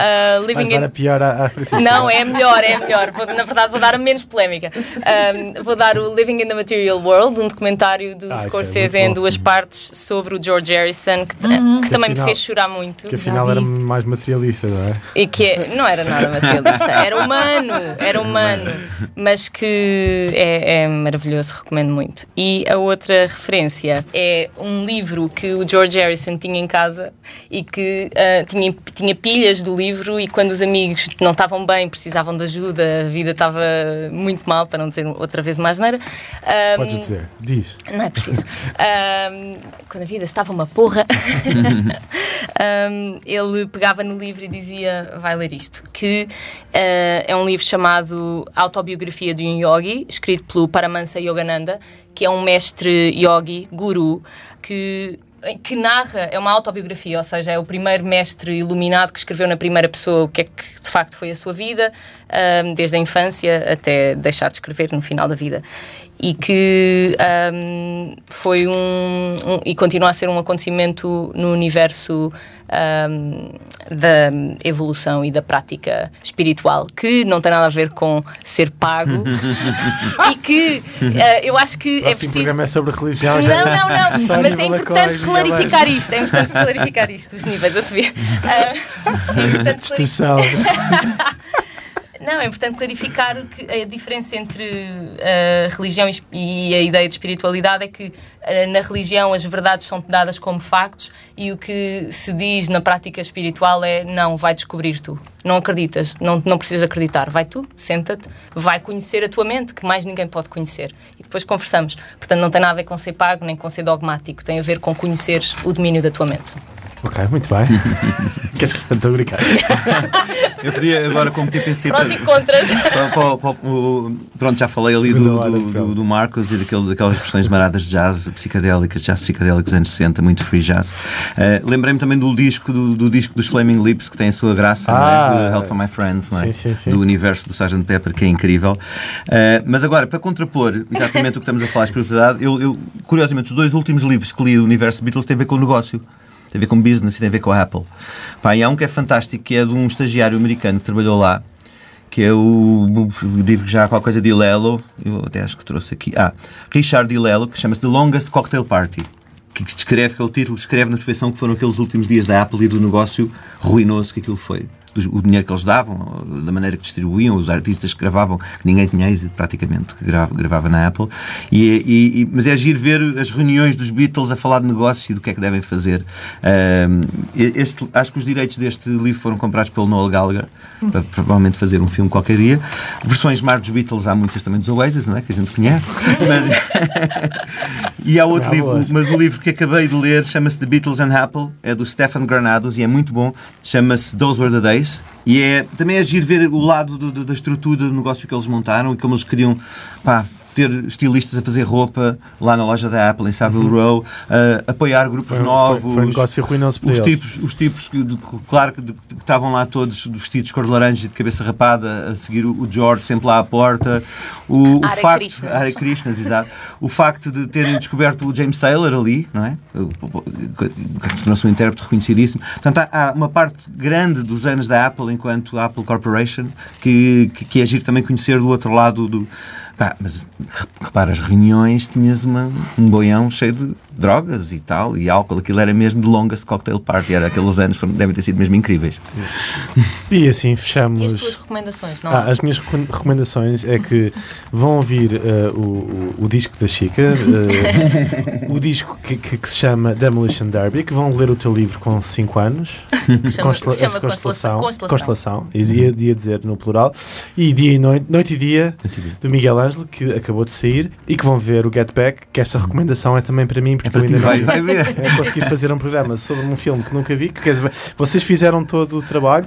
Vais Living dar a in. pior à, à Francisca. Não, é melhor, é melhor. Vou- na verdade, vou dar a menos polémica. Um, vou dar o Living in the Material World, um documentário do Ah, é Scorsese muito em duas partes sobre o George Harrison, que, que Que também me afinal- fez chorar muito. Que afinal era mais materialista, não é? E que é- não era nada materialista, era humano, era humano, mas que é, é maravilhoso, recomendo muito. E a outra referência é um livro que o George Harrison tinha em casa e que ah, tinha, tinha pilhas do livro e quando os amigos não estavam bem, precisavam de ajuda, a vida estava muito mal, para não dizer outra vez mais neira. Podes dizer. Diz. Não é preciso. Ahm, quando a vida estava uma porra, ahm, ele pegava no livro e dizia: Vai ler isto. Que ah, é um livro chamado Autobiografia de um Yogi, escrito pelo Paramahansa Yogananda, que é um mestre yogi, guru, que. Que narra, é uma autobiografia, ou seja, é o primeiro mestre iluminado que escreveu na primeira pessoa o que é que de facto foi a sua vida, ahm, desde a infância até deixar de escrever no final da vida e que ahm, foi um, um- e continua a ser um acontecimento no universo ahm, da evolução e da prática espiritual que não tem nada a ver com ser pago e que ah, eu acho que é preciso programa é sobre religião. não, já- não, não, mas é importante clarificar isto, é importante clarificar isto, os níveis a subir. Ah, é importante clarificar Distorção. Não, é importante clarificar que a diferença entre a religião e es- e a ideia de espiritualidade é que eh, na religião as verdades são dadas como factos e o que se diz na prática espiritual é não, vai descobrir tu. Não acreditas, não, não precisas acreditar. Vai tu, senta-te, vai conhecer a tua mente, que mais ninguém pode conhecer. E depois conversamos. Portanto, não tem nada a ver com ser pago nem com ser dogmático. Tem a ver com conheceres o domínio da tua mente. Ok, muito bem. Queres responder? Estou a brincar. Eu teria agora como TPC Prós e contras. Para- para- pronto, já falei ali do, hora do, do do- Marcos e daquele, daquelas expressões maradas de jazz psicadélicas, jazz psicadélico dos anos 60, muito free jazz. Eh, Lembrei-me também do disco, do, do disco dos Flaming Lips, que tem a sua graça, não Ah, é? Do Help for My Friends, não é? sim, sim, sim. do universo do Sgt. Pepper, que é incrível. Eh, mas agora, para contrapor exatamente o que estamos a falar de espiritualidade, eu, eu, curiosamente, os dois últimos livros que li do universo Beatles têm a ver com o negócio. Tem a ver com business e tem a ver com a Apple. Pá, e há um que é fantástico, que é de um estagiário americano que trabalhou lá, que é o, o livro já qualquer coisa de Lelo, eu até acho que trouxe aqui. Ah, Richard de Lelo, que chama-se The Longest Cocktail Party. Que descreve, que é o título, descreve na perfeição que foram aqueles últimos dias da Apple e do negócio ruinoso que aquilo foi. O dinheiro que eles davam, da maneira que distribuíam, os artistas que gravavam, que ninguém tinha êxito praticamente, que grava- gravava na Apple. E, e- mas é giro ver as reuniões dos Beatles a falar de negócio e do que é que devem fazer. Ahm, este- acho que os direitos deste livro foram comprados pelo Noel Gallagher, para provavelmente fazer um filme qualquer dia. Versões mar dos Beatles, há muitas também dos Oasis, não é? Que a gente conhece. Mas- e há outro livro, mas o livro que acabei de ler chama-se The Beatles and Apple, é do Stefan Granados e é muito bom. Chama-se Those Were the Days. E é, também é giro ver o lado do- do- da estrutura do negócio que eles montaram e como eles queriam pá, ter estilistas a fazer roupa lá na loja da Apple em Savile Row, a apoiar grupos Uhum. Foi, novos. foi, foi um negócio ruinoso para Os eles. tipos, os tipos de- claro, que, de- que estavam lá todos vestidos de cor de laranja e de cabeça rapada, a seguir o, o George sempre lá à porta. O, o facto, Krishnas. Hare Krishnas, exato. O facto de terem descoberto o James Taylor ali, não é? Tornou-se um intérprete reconhecidíssimo. Portanto, há, há uma parte grande dos anos da Apple enquanto Apple Corporation que, que, que é giro também conhecer do outro lado do. Pá, mas repara, as reuniões tinhas uma, um boião cheio de drogas e tal, e álcool, aquilo era mesmo de longest cocktail party, era aqueles anos, foram, devem ter sido mesmo incríveis. E assim E as fechamos. tuas recomendações, não? Ah, as minhas recom- recomendações é que vão ouvir eh, o, o, o disco da Chica, eh, o disco que, que- que se chama Demolition Derby, que vão ler o teu livro com 5 anos. Que chama, Constela- se chama. Constelação. Constelação. Constelação. Ia, ia dizer no plural. E Dia e Noite, Noite e Dia do Miguel Ângelo, que acabou de sair, e que vão ver o Get Back, que essa recomendação é também para mim, porque eu ainda não Vai, vi. vai ver. É conseguir fazer um programa sobre um filme que nunca vi. Que, quer dizer, vocês fizeram todo o trabalho.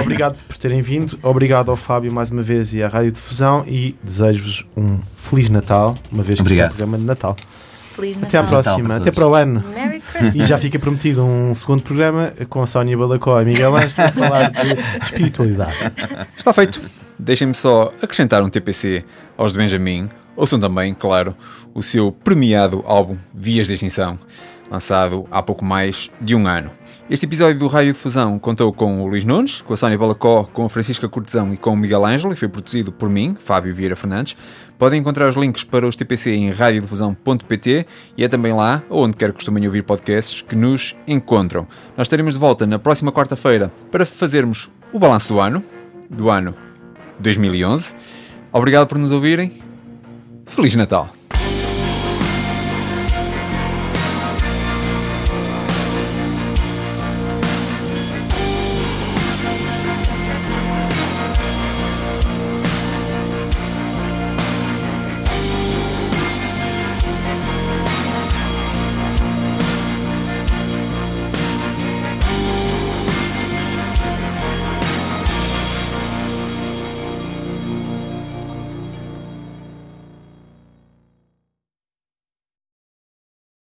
Obrigado por terem vindo. Obrigado ao Fábio mais uma vez e à Rádio Difusão. E desejo-vos um Feliz Natal, uma vez que Obrigado. este é um programa de Natal. Feliz Até à Natal. Natal próxima, para até para o ano. E já fica prometido um segundo programa com a Sónia Balacó e Miguel Ângelo a falar de espiritualidade. Está feito. Deixem-me só acrescentar um TPC aos de Benjamin. Ouçam também, claro, o seu premiado álbum Vias de Extinção. lançado há pouco mais de um ano. Este episódio do Raio de Fusão contou com o Luís Nunes, com a Sónia Balacó, com a Francisca Cortesão e com o Miguel Ângelo e foi produzido por mim, Fábio Vieira Fernandes. Podem encontrar os links para os TPC em radiodifusão.pt e é também lá, onde quer que costumem ouvir podcasts, que nos encontram. Nós estaremos de volta na próxima quarta-feira para fazermos o balanço do ano, do ano 2011. Obrigado por nos ouvirem. Feliz Natal!